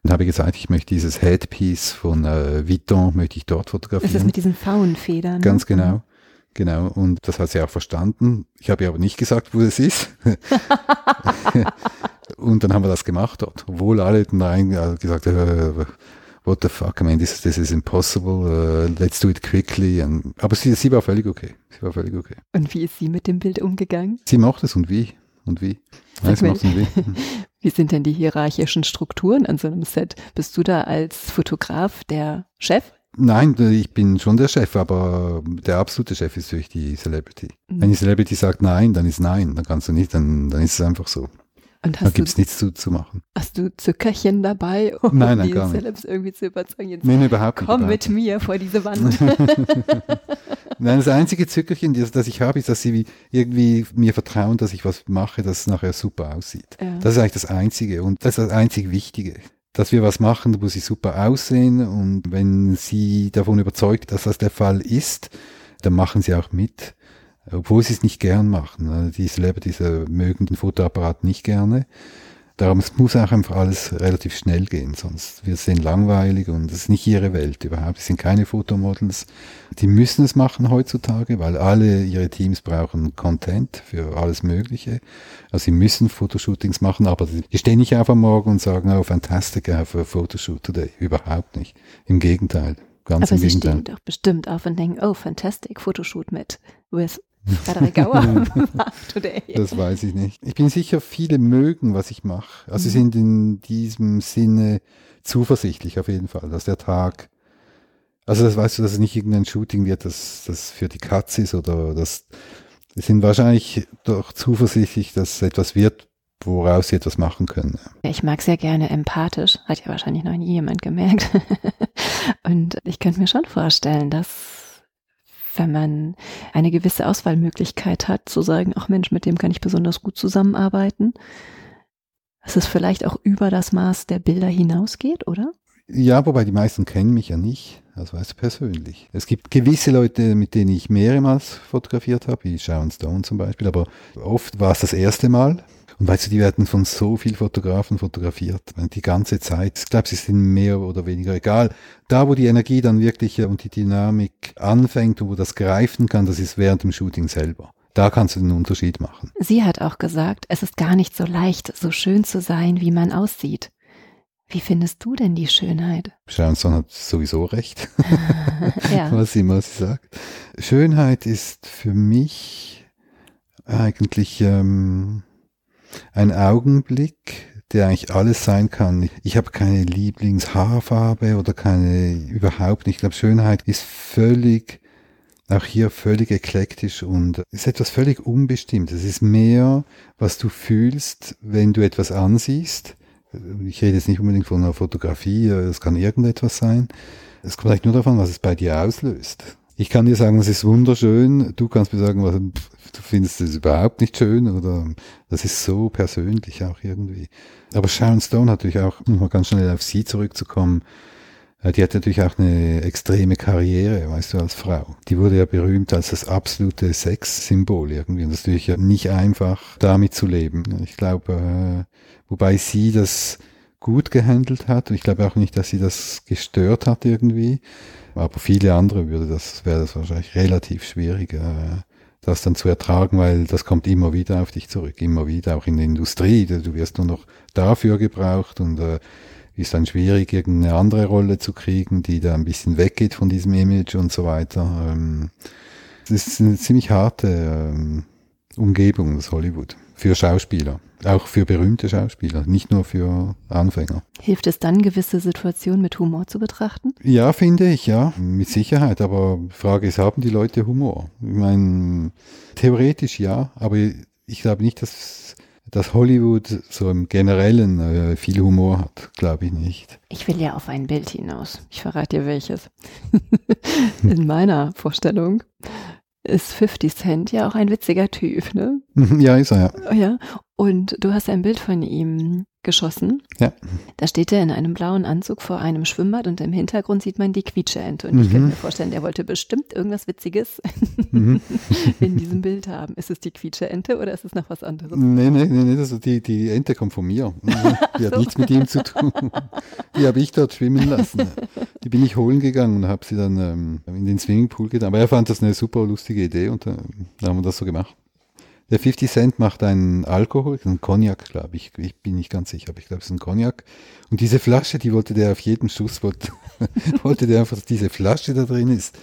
und habe gesagt, ich möchte dieses Headpiece von äh, Vuitton, möchte ich dort fotografieren. Das ist mit diesen Faunfedern. Ganz genau. Genau, und das hat sie auch verstanden. Ich habe ihr aber nicht gesagt, wo es ist. und dann haben wir das gemacht dort. Obwohl alle dann äh, gesagt haben, what the fuck, I mean, this, this is impossible, uh, let's do it quickly. And, aber sie, sie war völlig okay. Sie war völlig okay. Und wie ist sie mit dem Bild umgegangen? Sie mochte es und wie. Und wie. Weiß, mal, wie. wie sind denn die hierarchischen Strukturen an so einem Set? Bist du da als Fotograf der Chef? Nein, ich bin schon der Chef, aber der absolute Chef ist natürlich die Celebrity. Mhm. Wenn die Celebrity sagt nein, dann ist nein, dann kannst du nicht, dann, dann ist es einfach so. Und da gibt es nichts zu, zu machen. Hast du Zuckerchen dabei, um nein, nein, die Celebs irgendwie zu überzeugen? Jetzt nein, überhaupt komm nicht. mit mir vor diese Wand. nein, das einzige Zuckerchen, das, das ich habe, ist, dass sie irgendwie mir vertrauen, dass ich was mache, das nachher super aussieht. Ja. Das ist eigentlich das Einzige und das ist das einzig Wichtige. Dass wir was machen, wo sie super aussehen und wenn sie davon überzeugt, dass das der Fall ist, dann machen sie auch mit obwohl sie es nicht gern machen. Die Celebrities mögen den Fotoapparat nicht gerne. Darum es muss auch einfach alles relativ schnell gehen, sonst wird es denen langweilig und es ist nicht ihre Welt überhaupt. Es sind keine Fotomodels. Die müssen es machen heutzutage, weil alle ihre Teams brauchen Content für alles Mögliche. Also sie müssen Fotoshootings machen, aber die stehen nicht auf am Morgen und sagen, oh, fantastic, I have a photoshoot today. Überhaupt nicht. Im Gegenteil. Ganz aber im sie Gegenteil. stehen doch bestimmt auf und denken, oh, fantastic, Photoshoot mit with Frederik Gauer today. Das weiß ich nicht. Ich bin sicher, viele mögen, was ich mache. Also mhm. sind in diesem Sinne zuversichtlich auf jeden Fall, dass der Tag Also das weißt du, dass es nicht irgendein Shooting wird, das, das für die Katze ist oder das, wir sind wahrscheinlich doch zuversichtlich, dass es etwas wird, woraus sie etwas machen können. Ich mag sehr gerne empathisch, hat ja wahrscheinlich noch nie jemand gemerkt. Und ich könnte mir schon vorstellen, dass wenn man eine gewisse Auswahlmöglichkeit hat, zu sagen, ach Mensch, mit dem kann ich besonders gut zusammenarbeiten, dass es vielleicht auch über das Maß der Bilder hinausgeht, oder? Ja, wobei die meisten kennen mich ja nicht, also weißt du persönlich. Es gibt gewisse Leute, mit denen ich mehrmals fotografiert habe, wie Sharon Stone zum Beispiel, aber oft war es das erste Mal. Und weißt du, die werden von so vielen Fotografen fotografiert, die ganze Zeit. Ich glaube, sie sind mehr oder weniger egal. Da, wo die Energie dann wirklich und die Dynamik anfängt und wo das greifen kann, das ist während dem Shooting selber. Da kannst du den Unterschied machen. Sie hat auch gesagt, es ist gar nicht so leicht, so schön zu sein, wie man aussieht. Wie findest du denn die Schönheit? Sharon hat sowieso recht, ja. was, sie, sie sagt. Schönheit ist für mich eigentlich ähm, ein Augenblick, der eigentlich alles sein kann. Ich habe keine Lieblingshaarfarbe oder keine überhaupt nicht. Ich glaube, Schönheit ist völlig, auch hier völlig eklektisch und ist etwas völlig unbestimmt. Es ist mehr, was du fühlst, wenn du etwas ansiehst ich rede jetzt nicht unbedingt von einer Fotografie, es kann irgendetwas sein. Es kommt eigentlich nur davon, was es bei dir auslöst. Ich kann dir sagen, es ist wunderschön. Du kannst mir sagen, was, du findest es überhaupt nicht schön oder das ist so persönlich auch irgendwie. Aber Sharon Stone natürlich auch, um mal ganz schnell auf sie zurückzukommen, äh, die hat natürlich auch eine extreme Karriere, weißt du, als Frau. Die wurde ja berühmt als das absolute Sexsymbol irgendwie. Und das ist natürlich nicht einfach, damit zu leben. Ich glaube, äh, wobei sie das gut gehandelt hat. Und ich glaube auch nicht, dass sie das gestört hat irgendwie. Aber viele andere würde das, wäre das wahrscheinlich relativ schwierig, äh, das dann zu ertragen, weil das kommt immer wieder auf dich zurück, immer wieder, auch in der Industrie. Du wirst nur noch dafür gebraucht und äh, ist dann schwierig, irgendeine andere Rolle zu kriegen, die da ein bisschen weggeht von diesem Image und so weiter. Ähm, es ist eine ziemlich harte ähm, Umgebung, das Hollywood, für Schauspieler. Auch für berühmte Schauspieler, nicht nur für Anfänger. Hilft es dann, gewisse Situationen mit Humor zu betrachten? Ja, finde ich, ja, mit Sicherheit. Aber die Frage ist, haben die Leute Humor? Ich meine, theoretisch ja, aber ich glaube nicht, dass dass Hollywood so im Generellen äh, viel Humor hat, glaube ich nicht. Ich will ja auf ein Bild hinaus. Ich verrate dir welches. In meiner Vorstellung ist 50 Cent ja auch ein witziger Typ, ne? Ja, ist er, ja. Ja, und du hast ein Bild von ihm geschossen. Ja. Da steht er in einem blauen Anzug vor einem Schwimmbad und im Hintergrund sieht man die Quietscheente. Und mhm. ich könnte mir vorstellen, der wollte bestimmt irgendwas Witziges mhm. in diesem Bild haben. Ist es die Quietscheente oder ist es noch was anderes? Nee, nee, nee, nee also die, die Ente kommt von mir. Die hat so. nichts mit ihm zu tun. Die habe ich dort schwimmen lassen. Die bin ich holen gegangen und habe sie dann ähm, in den Swimmingpool getan. Aber er fand das eine super lustige Idee und äh, dann haben wir das so gemacht. Der 50 Cent macht einen Alkohol, einen Cognac, glaube ich. Ich bin nicht ganz sicher, aber ich glaube, es ist ein Cognac. Und diese Flasche, die wollte der auf jedem Schuss, wollte, wollte der einfach, dass diese Flasche da drin ist.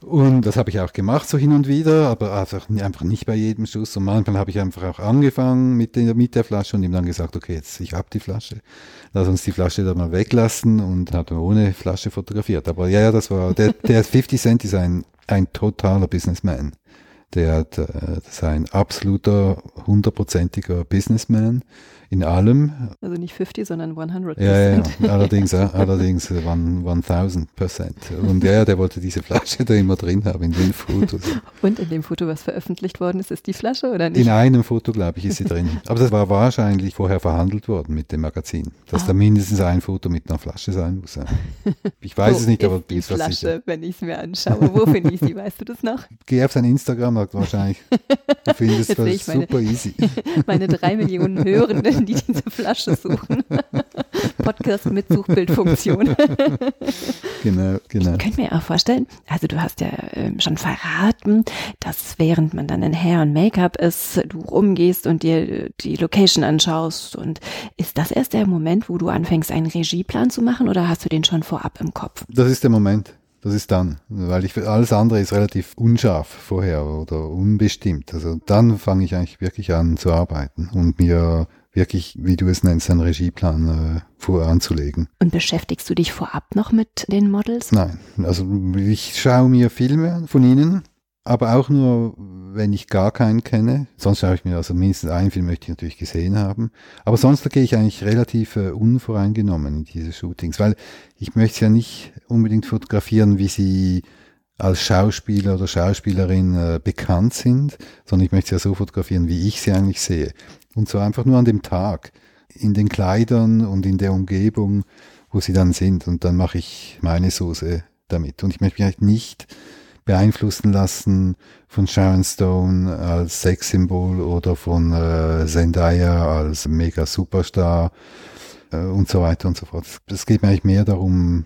Und das habe ich auch gemacht, so hin und wieder, aber einfach, einfach nicht bei jedem Schuss. Und manchmal habe ich einfach auch angefangen mit der, mit der Flasche und ihm dann gesagt, okay, jetzt, ich habe die Flasche. Lass uns die Flasche da mal weglassen und habe ohne Flasche fotografiert. Aber ja, ja, das war, der, der 50 Cent ist ein, ein totaler Businessman. Der, der, das ist ein absoluter, hundertprozentiger Businessman in allem. Also nicht 50, sondern 100 Ja, ja, allerdings, ja, allerdings 1000 Prozent. Und ja, der wollte diese Flasche da immer drin haben in den Fotos. Und in dem Foto, was veröffentlicht worden ist, ist die Flasche oder nicht? In einem Foto, glaube ich, ist sie drin. Aber das war wahrscheinlich vorher verhandelt worden mit dem Magazin, dass ah. da mindestens ein Foto mit einer Flasche sein muss. Ich weiß Wo es nicht, aber die Flasche, sicher. wenn ich es mir anschaue. Wo finde ich sie? Weißt du das noch? Geh auf sein Instagram, wahrscheinlich. Du findest das super easy. Meine drei Millionen Hörenden die diese Flasche suchen. Podcast mit Suchbildfunktion. genau, genau. Ich könnte mir auch vorstellen, also du hast ja äh, schon verraten, dass während man dann in Hair und Make-up ist, du rumgehst und dir die Location anschaust. Und ist das erst der Moment, wo du anfängst, einen Regieplan zu machen oder hast du den schon vorab im Kopf? Das ist der Moment. Das ist dann, weil ich alles andere ist relativ unscharf vorher oder unbestimmt. Also dann fange ich eigentlich wirklich an zu arbeiten und mir wirklich, wie du es nennst, einen Regieplan äh, voranzulegen. Und beschäftigst du dich vorab noch mit den Models? Nein, also ich schaue mir Filme von ihnen, aber auch nur, wenn ich gar keinen kenne. Sonst schaue ich mir, also mindestens einen Film möchte ich natürlich gesehen haben. Aber sonst gehe ich eigentlich relativ äh, unvoreingenommen in diese Shootings, weil ich möchte ja nicht unbedingt fotografieren, wie sie als Schauspieler oder Schauspielerin äh, bekannt sind, sondern ich möchte sie ja so fotografieren, wie ich sie eigentlich sehe. Und zwar einfach nur an dem Tag, in den Kleidern und in der Umgebung, wo sie dann sind. Und dann mache ich meine Soße damit. Und ich möchte mich halt nicht beeinflussen lassen von Sharon Stone als Sexsymbol oder von äh, Zendaya als mega Superstar äh, und so weiter und so fort. Es geht mir eigentlich mehr darum,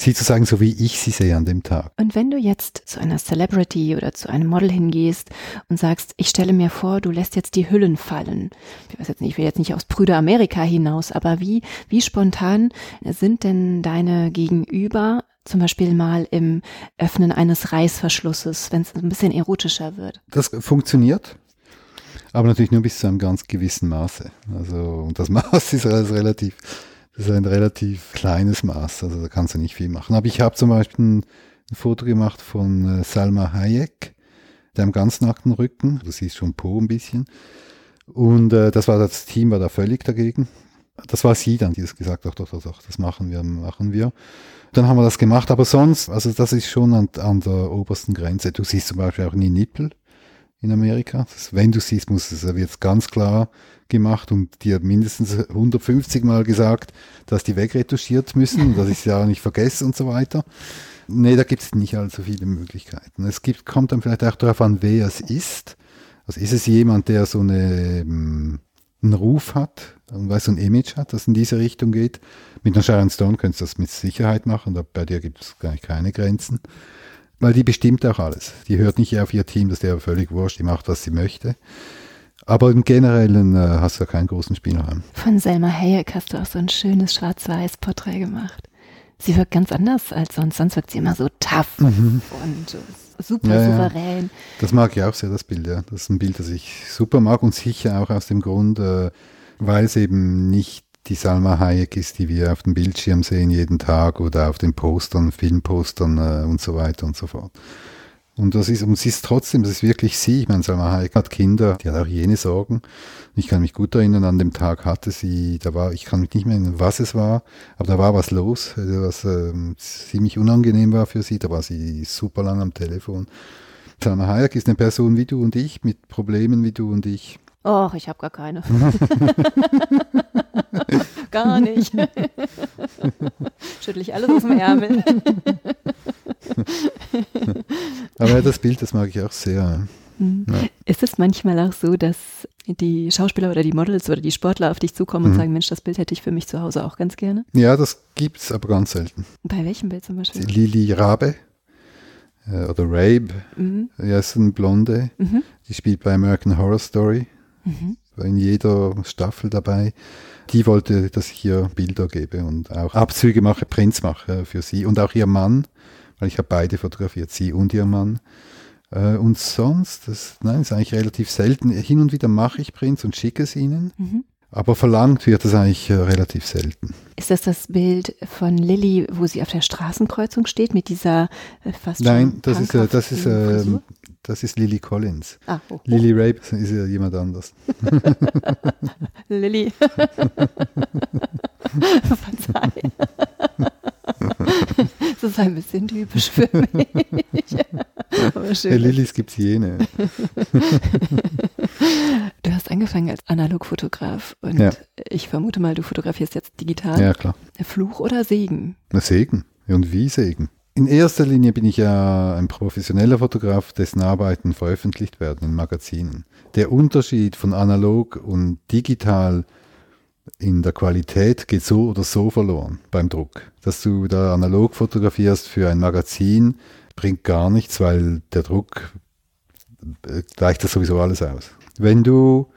sie zu sagen, so wie ich sie sehe an dem Tag. Und wenn du jetzt zu einer Celebrity oder zu einem Model hingehst und sagst, ich stelle mir vor, du lässt jetzt die Hüllen fallen. Ich weiß jetzt nicht, ich will jetzt nicht aus Brüder Amerika hinaus, aber wie, wie spontan sind denn deine Gegenüber zum Beispiel mal im Öffnen eines Reißverschlusses, wenn es ein bisschen erotischer wird? Das funktioniert. Aber natürlich nur bis zu einem ganz gewissen Maße. Also, und das Maß ist relativ das ist ein relativ kleines Maß, also da kannst du nicht viel machen. Aber ich habe zum Beispiel ein, Foto gemacht von äh, Salma Hayek, der am ganz nackten Rücken, du siehst schon Po ein bisschen. Und äh, das war das Team war da völlig dagegen. Das war sie dann, die es gesagt hat, doch, doch, doch, das machen wir, machen wir. Dann haben wir das gemacht, aber sonst, also das ist schon an, an der obersten Grenze. Du siehst zum Beispiel auch nie Nippel in Amerika. Das, wenn du siehst, muss es jetzt ganz klar gemacht und dir mindestens 150 Mal gesagt, dass die wegretuschiert müssen und dass ich sie auch nicht vergesse und so weiter. Nee, da gibt es nicht allzu viele Möglichkeiten. Es gibt, kommt dann vielleicht auch darauf an, wer es ist. Also ist es jemand, der so eine, ähm, einen Ruf hat und weiß, so ein Image hat, das in diese Richtung geht. Mit einer Sharon Stone könntest du das mit Sicherheit machen, da, bei dir gibt es gar keine Grenzen. Weil die bestimmt auch alles. Die hört nicht auf ihr Team, das ist der völlig wurscht, die macht, was sie möchte. Aber im Generellen äh, hast du ja keinen großen Spielraum. Von Selma Hayek hast du auch so ein schönes Schwarz-Weiß-Porträt gemacht. Sie wirkt ganz anders als sonst. Sonst wirkt sie immer so tough mhm. und super ja, souverän. Ja. Das mag ich auch sehr, das Bild. Ja. Das ist ein Bild, das ich super mag und sicher auch aus dem Grund, äh, weil es eben nicht die Salma Hayek ist, die wir auf dem Bildschirm sehen jeden Tag oder auf den Postern, Filmpostern äh, und so weiter und so fort. Und das ist, und sie ist trotzdem, das ist wirklich sie. Ich meine, Salma Hayek hat Kinder, die hat auch jene Sorgen. Ich kann mich gut erinnern, an dem Tag hatte sie, da war, ich kann mich nicht mehr erinnern, was es war, aber da war was los, also was ähm, ziemlich unangenehm war für sie. Da war sie super lang am Telefon. Salma Hayek ist eine Person wie du und ich, mit Problemen wie du und ich. Och, ich habe gar keine. gar nicht. Schüttel ich alles aus dem Ärmel. Aber das Bild, das mag ich auch sehr. Mhm. Ja. Ist es manchmal auch so, dass die Schauspieler oder die Models oder die Sportler auf dich zukommen mhm. und sagen, Mensch, das Bild hätte ich für mich zu Hause auch ganz gerne? Ja, das gibt es aber ganz selten. Bei welchem Bild zum Beispiel? Die Lili Rabe äh, oder Rabe, mhm. ja, ist eine Blonde, mhm. die spielt bei American Horror Story, mhm. in jeder Staffel dabei. Die wollte, dass ich ihr Bilder gebe und auch Abzüge mache, Prints mache für sie und auch ihr Mann weil ich habe beide fotografiert, sie und ihr Mann. Äh, und sonst, das, nein, ist eigentlich relativ selten. Hin und wieder mache ich Prints und schicke es ihnen. Mhm. Aber verlangt wird es eigentlich äh, relativ selten. Ist das das Bild von Lilly, wo sie auf der Straßenkreuzung steht mit dieser äh, fast Nein, das ist, äh, das, ist, äh, das ist Lily Collins. Ah, oh, oh. Lily Rape ist ja jemand anders. Lilly. Verzeih. das ist ein bisschen typisch für mich. Schön. Hey, gibt es jene. du hast angefangen als Analogfotograf und ja. ich vermute mal, du fotografierst jetzt digital. Ja, klar. Fluch oder Segen? Na, Segen. Und wie Segen? In erster Linie bin ich ja ein professioneller Fotograf, dessen Arbeiten veröffentlicht werden in Magazinen. Der Unterschied von analog und digital in der Qualität geht so oder so verloren beim Druck. Dass du da analog fotografierst für ein Magazin, bringt gar nichts, weil der Druck äh, gleicht das sowieso alles aus. Wenn du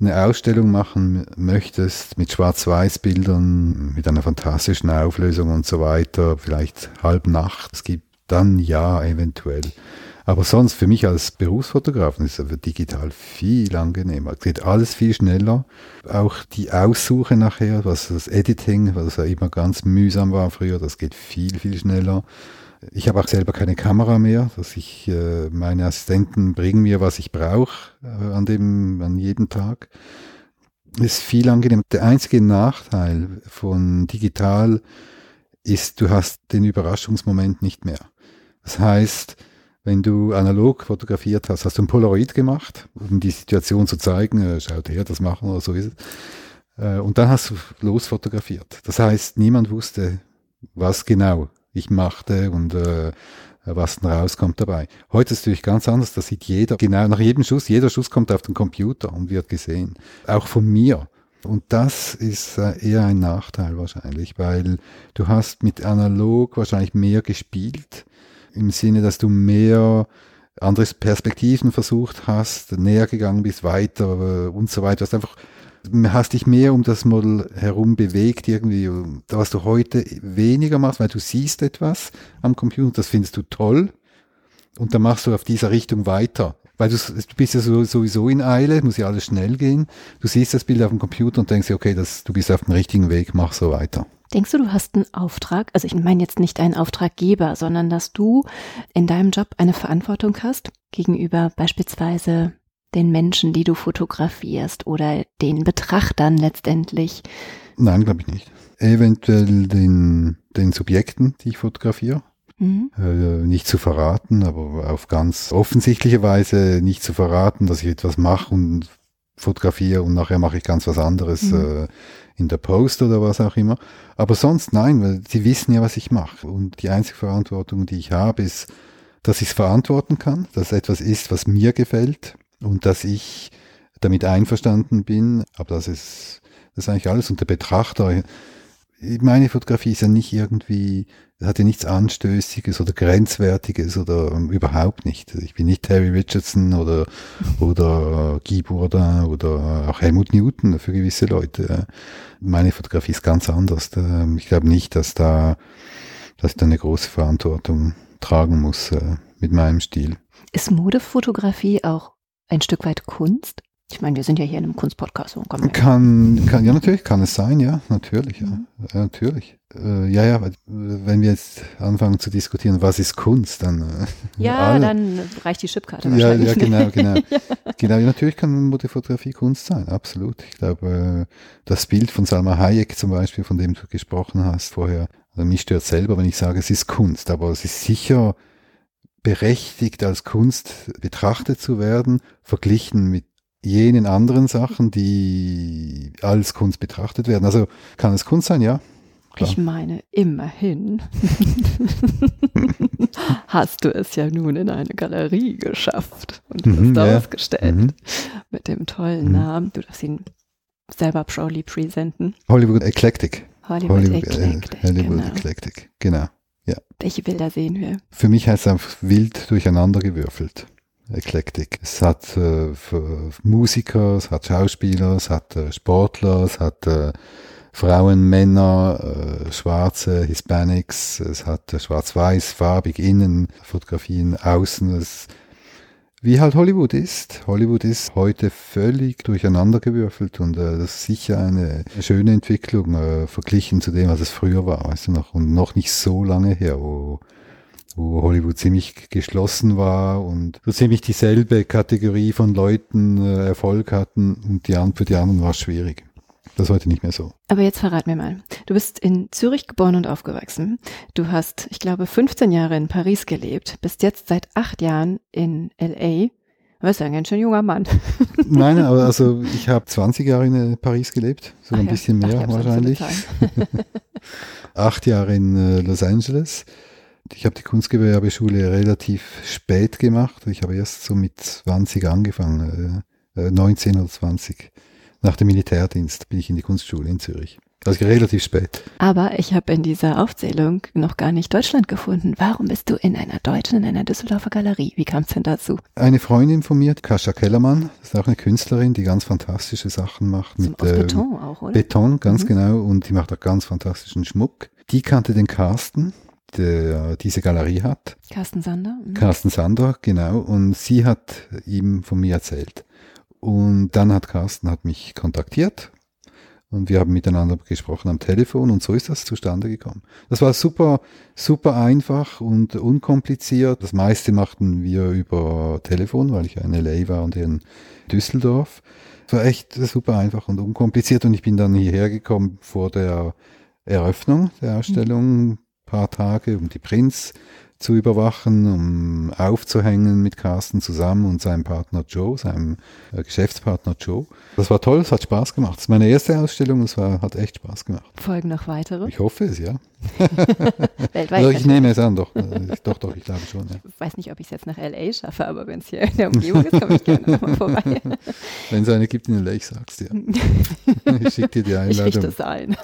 eine Ausstellung machen möchtest mit Schwarz-Weiß-Bildern, mit einer fantastischen Auflösung und so weiter, vielleicht halb Nacht, es gibt dann ja eventuell. Aber sonst für mich als Berufsfotografen ist es digital viel angenehmer. Es geht alles viel schneller. Auch die Aussuche nachher, was das Editing, was ja immer ganz mühsam war früher, das geht viel, viel schneller. Ich habe auch selber keine Kamera mehr, dass ich äh, meine Assistenten bringen mir, was ich brauche äh, an an jedem Tag. Ist viel angenehmer. Der einzige Nachteil von digital ist, du hast den Überraschungsmoment nicht mehr. Das heißt, wenn du analog fotografiert hast, hast du ein Polaroid gemacht, um die Situation zu zeigen, äh, schaut her, das machen oder so ist es. Äh, und dann hast du losfotografiert. Das heißt, niemand wusste, was genau ich machte und äh, was dann rauskommt dabei. Heute ist es natürlich ganz anders, da sieht jeder, genau nach jedem Schuss, jeder Schuss kommt auf den Computer und wird gesehen. Auch von mir. Und das ist äh, eher ein Nachteil wahrscheinlich, weil du hast mit analog wahrscheinlich mehr gespielt im Sinne, dass du mehr andere Perspektiven versucht hast, näher gegangen bist, weiter äh, und so weiter. Du hast einfach, hast dich mehr um das Model herum bewegt irgendwie, was du heute weniger machst, weil du siehst etwas am Computer, das findest du toll und dann machst du auf dieser Richtung weiter. Weil du, du bist ja sowieso in Eile, muss ja alles schnell gehen. Du siehst das Bild auf dem Computer und denkst dir, okay, das, du bist auf dem richtigen Weg, mach so weiter. Denkst du, du hast einen Auftrag? Also ich meine jetzt nicht einen Auftraggeber, sondern dass du in deinem Job eine Verantwortung hast gegenüber beispielsweise den Menschen, die du fotografierst oder den Betrachtern letztendlich? Nein, glaube ich nicht. Eventuell den, den Subjekten, die ich fotografiere. Mhm. Äh, nicht zu verraten, aber auf ganz offensichtliche Weise nicht zu verraten, dass ich etwas mache und fotografiere und nachher mache ich ganz was anderes. Mhm. Äh, in der Post oder was auch immer. Aber sonst nein, weil sie wissen ja, was ich mache. Und die einzige Verantwortung, die ich habe, ist, dass ich es verantworten kann, dass etwas ist, was mir gefällt und dass ich damit einverstanden bin. Aber das ist, das ist eigentlich alles. Und der Betrachter, meine Fotografie ist ja nicht irgendwie hat ja nichts Anstößiges oder Grenzwertiges oder um, ähm, überhaupt nicht. Ich bin nicht Terry Richardson oder, oder Guy Bourdin oder auch Helmut Newton für gewisse Leute. Meine Fotografie ist ganz anders. Ähm, ich glaube nicht, dass da, dass ich da eine große Verantwortung tragen muss äh, mit meinem Stil. Ist Modefotografie auch ein Stück weit Kunst? Ich meine, wir sind ja hier in einem Kunstpodcast. Kann, kann, ja, natürlich kann es sein, ja, natürlich, ja, ja natürlich. Äh, ja, ja, wenn wir jetzt anfangen zu diskutieren, was ist Kunst, dann. Äh, ja, alle. dann reicht die Chipkarte ja, Ja, genau, genau. ja. Genau, natürlich kann Modefotografie Kunst sein, absolut. Ich glaube, äh, das Bild von Salma Hayek zum Beispiel, von dem du gesprochen hast vorher, also mich stört selber, wenn ich sage, es ist Kunst, aber es ist sicher berechtigt als Kunst betrachtet zu werden, verglichen mit jenen anderen Sachen, die als Kunst betrachtet werden. Also kann es Kunst sein, ja. Klar. Ich meine, immerhin hast du es ja nun in eine Galerie geschafft und mhm, hast ja. ausgestellt mhm. mit dem tollen mhm. Namen. Du darfst ihn selber Prowly präsenten. Hollywood Eclectic. Hollywood, Hollywood äh, Eclectic. Hollywood genau. Eclectic, genau. Ja. Welche Bilder sehen wir? Für mich heißt es einfach wild durcheinandergewürfelt. Eklektik. Es hat äh, Musiker, es hat Schauspieler, es hat äh, Sportler, es hat äh, Frauen, Männer, äh, Schwarze, Hispanics, es hat äh, schwarz-weiß, farbig innen, Fotografien außen. Es, wie halt Hollywood ist. Hollywood ist heute völlig durcheinandergewürfelt und äh, das ist sicher eine schöne Entwicklung äh, verglichen zu dem, was es früher war, weißt du noch, und noch nicht so lange her, wo wo Hollywood ziemlich geschlossen war und so ziemlich dieselbe Kategorie von Leuten äh, Erfolg hatten und die, für die anderen war es schwierig. Das ist heute nicht mehr so. Aber jetzt verrat mir mal. Du bist in Zürich geboren und aufgewachsen. Du hast, ich glaube, 15 Jahre in Paris gelebt, bist jetzt seit acht Jahren in LA. Du bist ja ein ganz schön junger Mann. Nein, aber also ich habe 20 Jahre in äh, Paris gelebt, so ein ja. bisschen mehr Ach, wahrscheinlich. acht Jahre in äh, Los Angeles. Ich habe die Kunstgewerbeschule relativ spät gemacht. Ich habe erst so mit 20 angefangen, äh, 19 äh, oder 20. Nach dem Militärdienst bin ich in die Kunstschule in Zürich. Also relativ spät. Aber ich habe in dieser Aufzählung noch gar nicht Deutschland gefunden. Warum bist du in einer deutschen, in einer Düsseldorfer Galerie? Wie kam es denn dazu? Eine Freundin von mir, Kascha Kellermann, das ist auch eine Künstlerin, die ganz fantastische Sachen macht. Mit, aus Beton ähm, auch, oder? Beton, ganz mhm. genau. Und die macht auch ganz fantastischen Schmuck. Die kannte den Carsten der diese Galerie hat. Carsten Sander. Mhm. Carsten Sander, genau. Und sie hat ihm von mir erzählt. Und dann hat Carsten hat mich kontaktiert und wir haben miteinander gesprochen am Telefon und so ist das zustande gekommen. Das war super, super einfach und unkompliziert. Das meiste machten wir über Telefon, weil ich in LA war und in Düsseldorf. Es war echt super einfach und unkompliziert und ich bin dann hierher gekommen vor der Eröffnung der Ausstellung, paar Tage, um die Prinz zu überwachen, um aufzuhängen mit Carsten zusammen und seinem Partner Joe, seinem äh, Geschäftspartner Joe. Das war toll, es hat Spaß gemacht. Das ist meine erste Ausstellung, es war, hat echt Spaß gemacht. Folgen noch weitere? Ich hoffe es, ja. Weltweit. Also ich nehme es an, doch. Äh, doch, doch, ich glaube schon. Ja. Ich weiß nicht, ob ich es jetzt nach L.A. schaffe, aber wenn es hier in der Umgebung ist, komme ich gerne nochmal vorbei. Wenn es eine gibt in L.A., ich sag's dir. Ich schicke dir die Einladung. Ich richte es ein.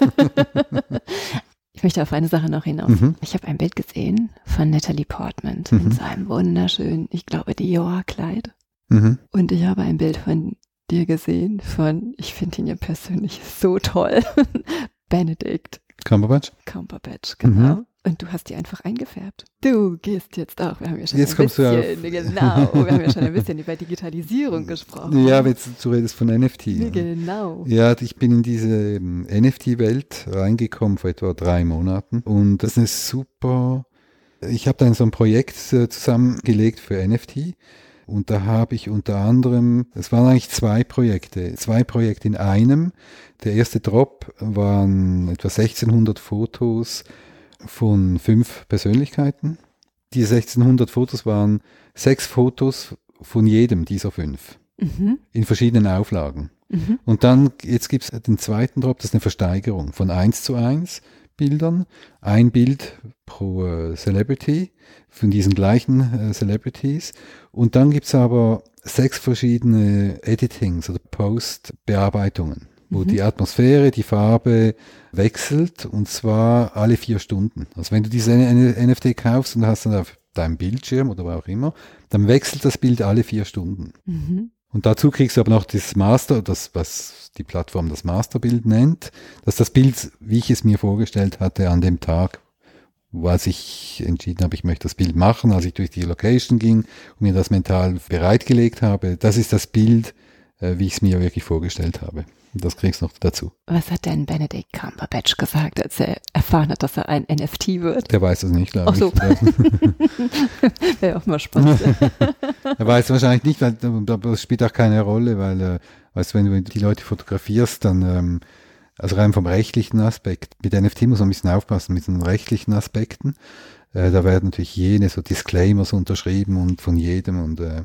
Ich möchte auf eine Sache noch hinaus. Mhm. Ich habe ein Bild gesehen von Natalie Portman Mhm. in seinem wunderschönen, ich glaube, Dior-Kleid. Mhm. Und ich habe ein Bild von dir gesehen von, ich finde ihn ja persönlich so toll, Benedict Cumberbatch? Cumberbatch, genau. Und du hast die einfach eingefärbt. Du gehst jetzt auch, wir haben ja schon Jetzt ein kommst du bisschen, genau, wir haben ja schon ein bisschen über Digitalisierung gesprochen. Ja, wenn du redest von NFT. Genau. Ja, ich bin in diese ähm, NFT-Welt reingekommen vor etwa drei Monaten und das ist eine super. Ich habe dann so ein Projekt äh, zusammengelegt für NFT und da habe ich unter anderem, es waren eigentlich zwei Projekte, zwei Projekte in einem. Der erste Drop waren etwa 1600 Fotos von fünf Persönlichkeiten. Die 1600 Fotos waren sechs Fotos von jedem dieser fünf Mhm. in verschiedenen Auflagen. Mhm. Und dann, jetzt gibt es den zweiten Drop, das ist eine Versteigerung von 1 zu 1 Bildern. Ein Bild pro äh, Celebrity von diesen gleichen äh, Celebrities. Und dann gibt es aber sechs verschiedene Editings oder Post-Bearbeitungen, wo Mhm. die Atmosphäre, die Farbe wechselt und zwar alle vier Stunden. Also wenn du diese NFT kaufst und hast dann auf deinem Bildschirm oder wo auch immer, dann wechselt das Bild alle vier Stunden. Mhm. Und dazu kriegst du aber noch das Master, das, was die Plattform das Masterbild nennt, dass das Bild, wie ich es mir vorgestellt hatte, an dem Tag, wo als ich entschieden habe, ich möchte das Bild machen, als ich durch die Location ging und mir das mental bereitgelegt habe, das ist das Bild, äh, wie ich es mir wirklich vorgestellt habe. Das kriegst du noch dazu. Was hat denn Benedict Cumberbatch gesagt, als er erfahren hat, dass er ein NFT wird? Der weiß das nicht, glaube Ach so. ich. Wäre auch mal spannend. Er weiß wahrscheinlich nicht, weil das spielt auch keine Rolle, weil, äh, weißt, du, wenn du die Leute fotografierst, dann, ähm, also rein vom rechtlichen Aspekt, mit NFT muss man ein bisschen aufpassen, mit den rechtlichen Aspekten. Äh, da werden natürlich jene so Disclaimers unterschrieben und von jedem und, äh,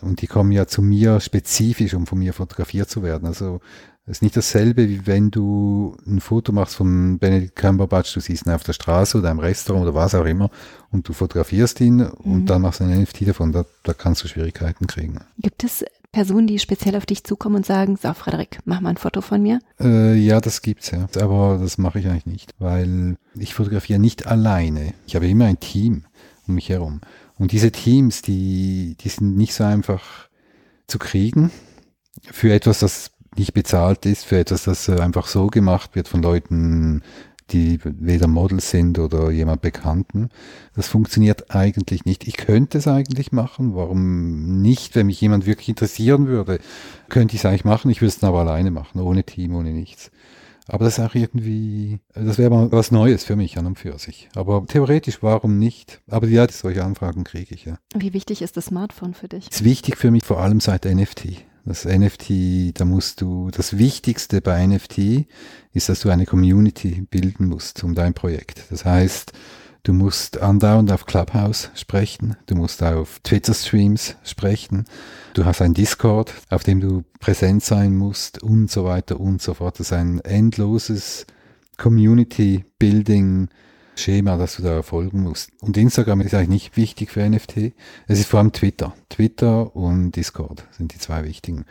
und die kommen ja zu mir spezifisch, um von mir fotografiert zu werden. Also es ist nicht dasselbe, wie wenn du ein Foto machst von Benedict Cumberbatch, du siehst ihn auf der Straße oder im Restaurant oder was auch immer und du fotografierst ihn und Mhm. dann machst du ein NFT davon. Da, da kannst du Schwierigkeiten kriegen. Gibt es Personen, die speziell auf dich zukommen und sagen, so Frederik, mach mal ein Foto von mir? Äh, ja, das gibt's ja. Aber das mache ich eigentlich nicht, weil ich fotografiere nicht alleine. Ich habe immer ein Team um mich herum. Und diese Teams, die, die sind nicht so einfach zu kriegen für etwas, das nicht bezahlt ist, für etwas, das äh, einfach so gemacht wird von Leuten, die weder Models sind oder jemand Bekannten. Das funktioniert eigentlich nicht. Ich könnte es eigentlich machen. Warum nicht? Wenn mich jemand wirklich interessieren würde, könnte ich es eigentlich machen. Ich würde es dann aber alleine machen, ohne Team, ohne nichts. Aber das ist auch irgendwie, das wäre mal was Neues für mich an und für sich. Aber theoretisch, warum nicht? Aber ja, solche Anfragen kriege ich ja. Wie wichtig ist das Smartphone für dich? ist wichtig für mich, vor allem seit NFT. Das NFT, da musst du, das Wichtigste bei NFT ist, dass du eine Community bilden musst um dein Projekt. Das heißt, du musst andauernd auf Clubhouse sprechen, du musst auf Twitter-Streams sprechen, du hast ein Discord, auf dem du präsent sein musst und so weiter und so fort. Das ist ein endloses Community-Building Schema, das du da folgen musst. Und Instagram ist eigentlich nicht wichtig für NFT. Es ist vor allem Twitter. Twitter und Discord sind die zwei wichtigen.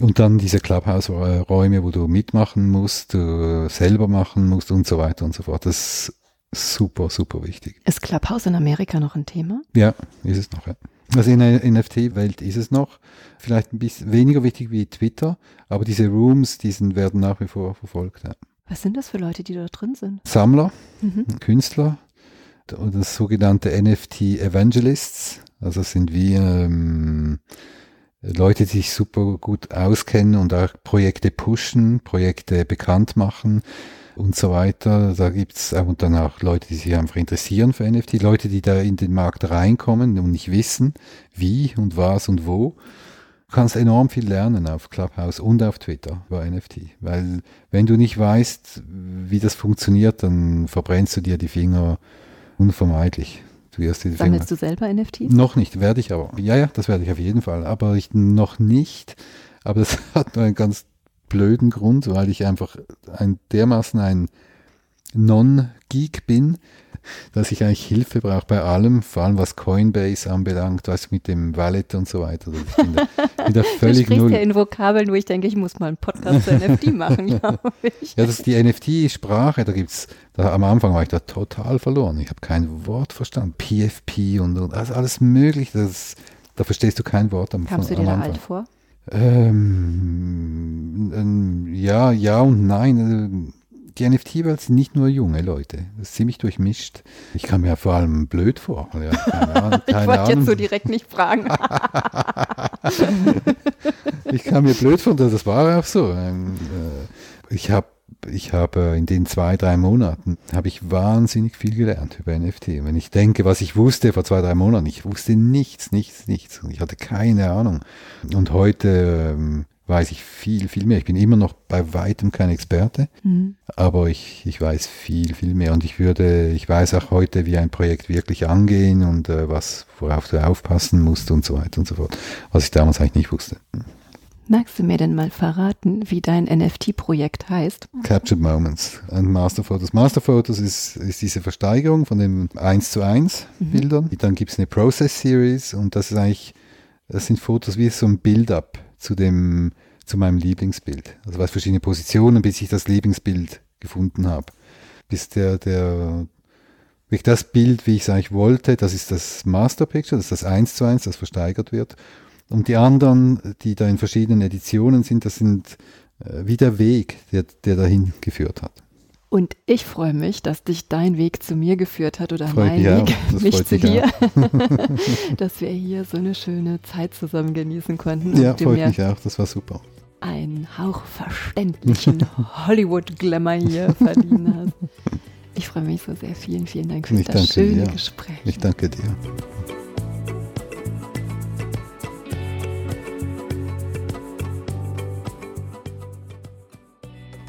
Und dann diese Clubhouse-Räume, wo du mitmachen musst, du selber machen musst und so weiter und so fort. Das ist super, super wichtig. Ist Clubhouse in Amerika noch ein Thema? Ja, ist es noch. Ja. Also in der NFT-Welt ist es noch vielleicht ein bisschen weniger wichtig wie Twitter, aber diese Rooms, die sind, werden nach wie vor verfolgt. Ja. Was sind das für Leute, die da drin sind? Sammler, Mhm. Künstler, das sogenannte NFT Evangelists. Also sind wir ähm, Leute, die sich super gut auskennen und auch Projekte pushen, Projekte bekannt machen und so weiter. Da gibt's auch und dann auch Leute, die sich einfach interessieren für NFT, Leute, die da in den Markt reinkommen und nicht wissen, wie und was und wo. Du kannst enorm viel lernen auf Clubhouse und auf Twitter über NFT, weil wenn du nicht weißt, wie das funktioniert, dann verbrennst du dir die Finger unvermeidlich. Du wirst die Sammelst Finger. du selber NFTs? Noch nicht, werde ich aber. Ja, ja, das werde ich auf jeden Fall, aber ich noch nicht. Aber das hat nur einen ganz blöden Grund, weil ich einfach ein dermaßen ein Non-Geek bin, dass ich eigentlich Hilfe brauche bei allem, vor allem was Coinbase anbelangt, was mit dem Wallet und so weiter. Also ich bin da, bin da völlig du null. ja in Vokabeln, wo ich denke, ich muss mal einen Podcast zu NFT machen, glaube ich. Ja, das ist die NFT-Sprache, da gibt es, am Anfang war ich da total verloren. Ich habe kein Wort verstanden. PFP und, und also alles mögliche, das, da verstehst du kein Wort am, Kamst du dir da alt vor? Ähm, ähm, ja, ja und nein. Die NFT-Welt sind nicht nur junge Leute. Das ist ziemlich durchmischt. Ich kam mir vor allem blöd vor. Ja, keine Ahnung, keine ich wollte jetzt so direkt nicht fragen. ich kam mir blöd vor, das war auch so. Ähm, äh, ich habe ich habe in den zwei, drei Monaten habe ich wahnsinnig viel gelernt über NFT. Wenn ich denke, was ich wusste vor zwei, drei Monaten, ich wusste nichts, nichts, nichts. Ich hatte keine Ahnung. Und heute ähm, weiß ich viel, viel mehr. Ich bin immer noch bei weitem kein Experte, mhm. aber ich, ich weiß viel, viel mehr. Und ich würde, ich weiß auch heute, wie ein Projekt wirklich angehen und äh, was, worauf du aufpassen musst und so weiter und so fort, was ich damals eigentlich nicht wusste. Magst du mir denn mal verraten, wie dein NFT-Projekt heißt? Captured Moments und Master Photos. Master Photos ist, ist diese Versteigerung von den 1 zu 1 mhm. Bildern. Dann gibt es eine Process Series und das ist eigentlich, das sind Fotos wie so ein Build-up zu dem, zu meinem Lieblingsbild. Also was verschiedene Positionen, bis ich das Lieblingsbild gefunden habe. Bis der, der, wirklich das Bild, wie ich es eigentlich wollte, das ist das Master Picture, das ist das 1 zu 1, das versteigert wird. Und die anderen, die da in verschiedenen Editionen sind, das sind äh, wie der Weg, der, der dahin geführt hat. Und ich freue mich, dass dich dein Weg zu mir geführt hat oder freut mein Weg mich zu dir, dass wir hier so eine schöne Zeit zusammen genießen konnten. Ja, freut mich auch, das war super. Einen hauchverständlichen Hollywood-Glamour hier verdienen hast. Ich freue mich so sehr. Vielen, vielen Dank für ich das schöne dir. Gespräch. Ich danke dir.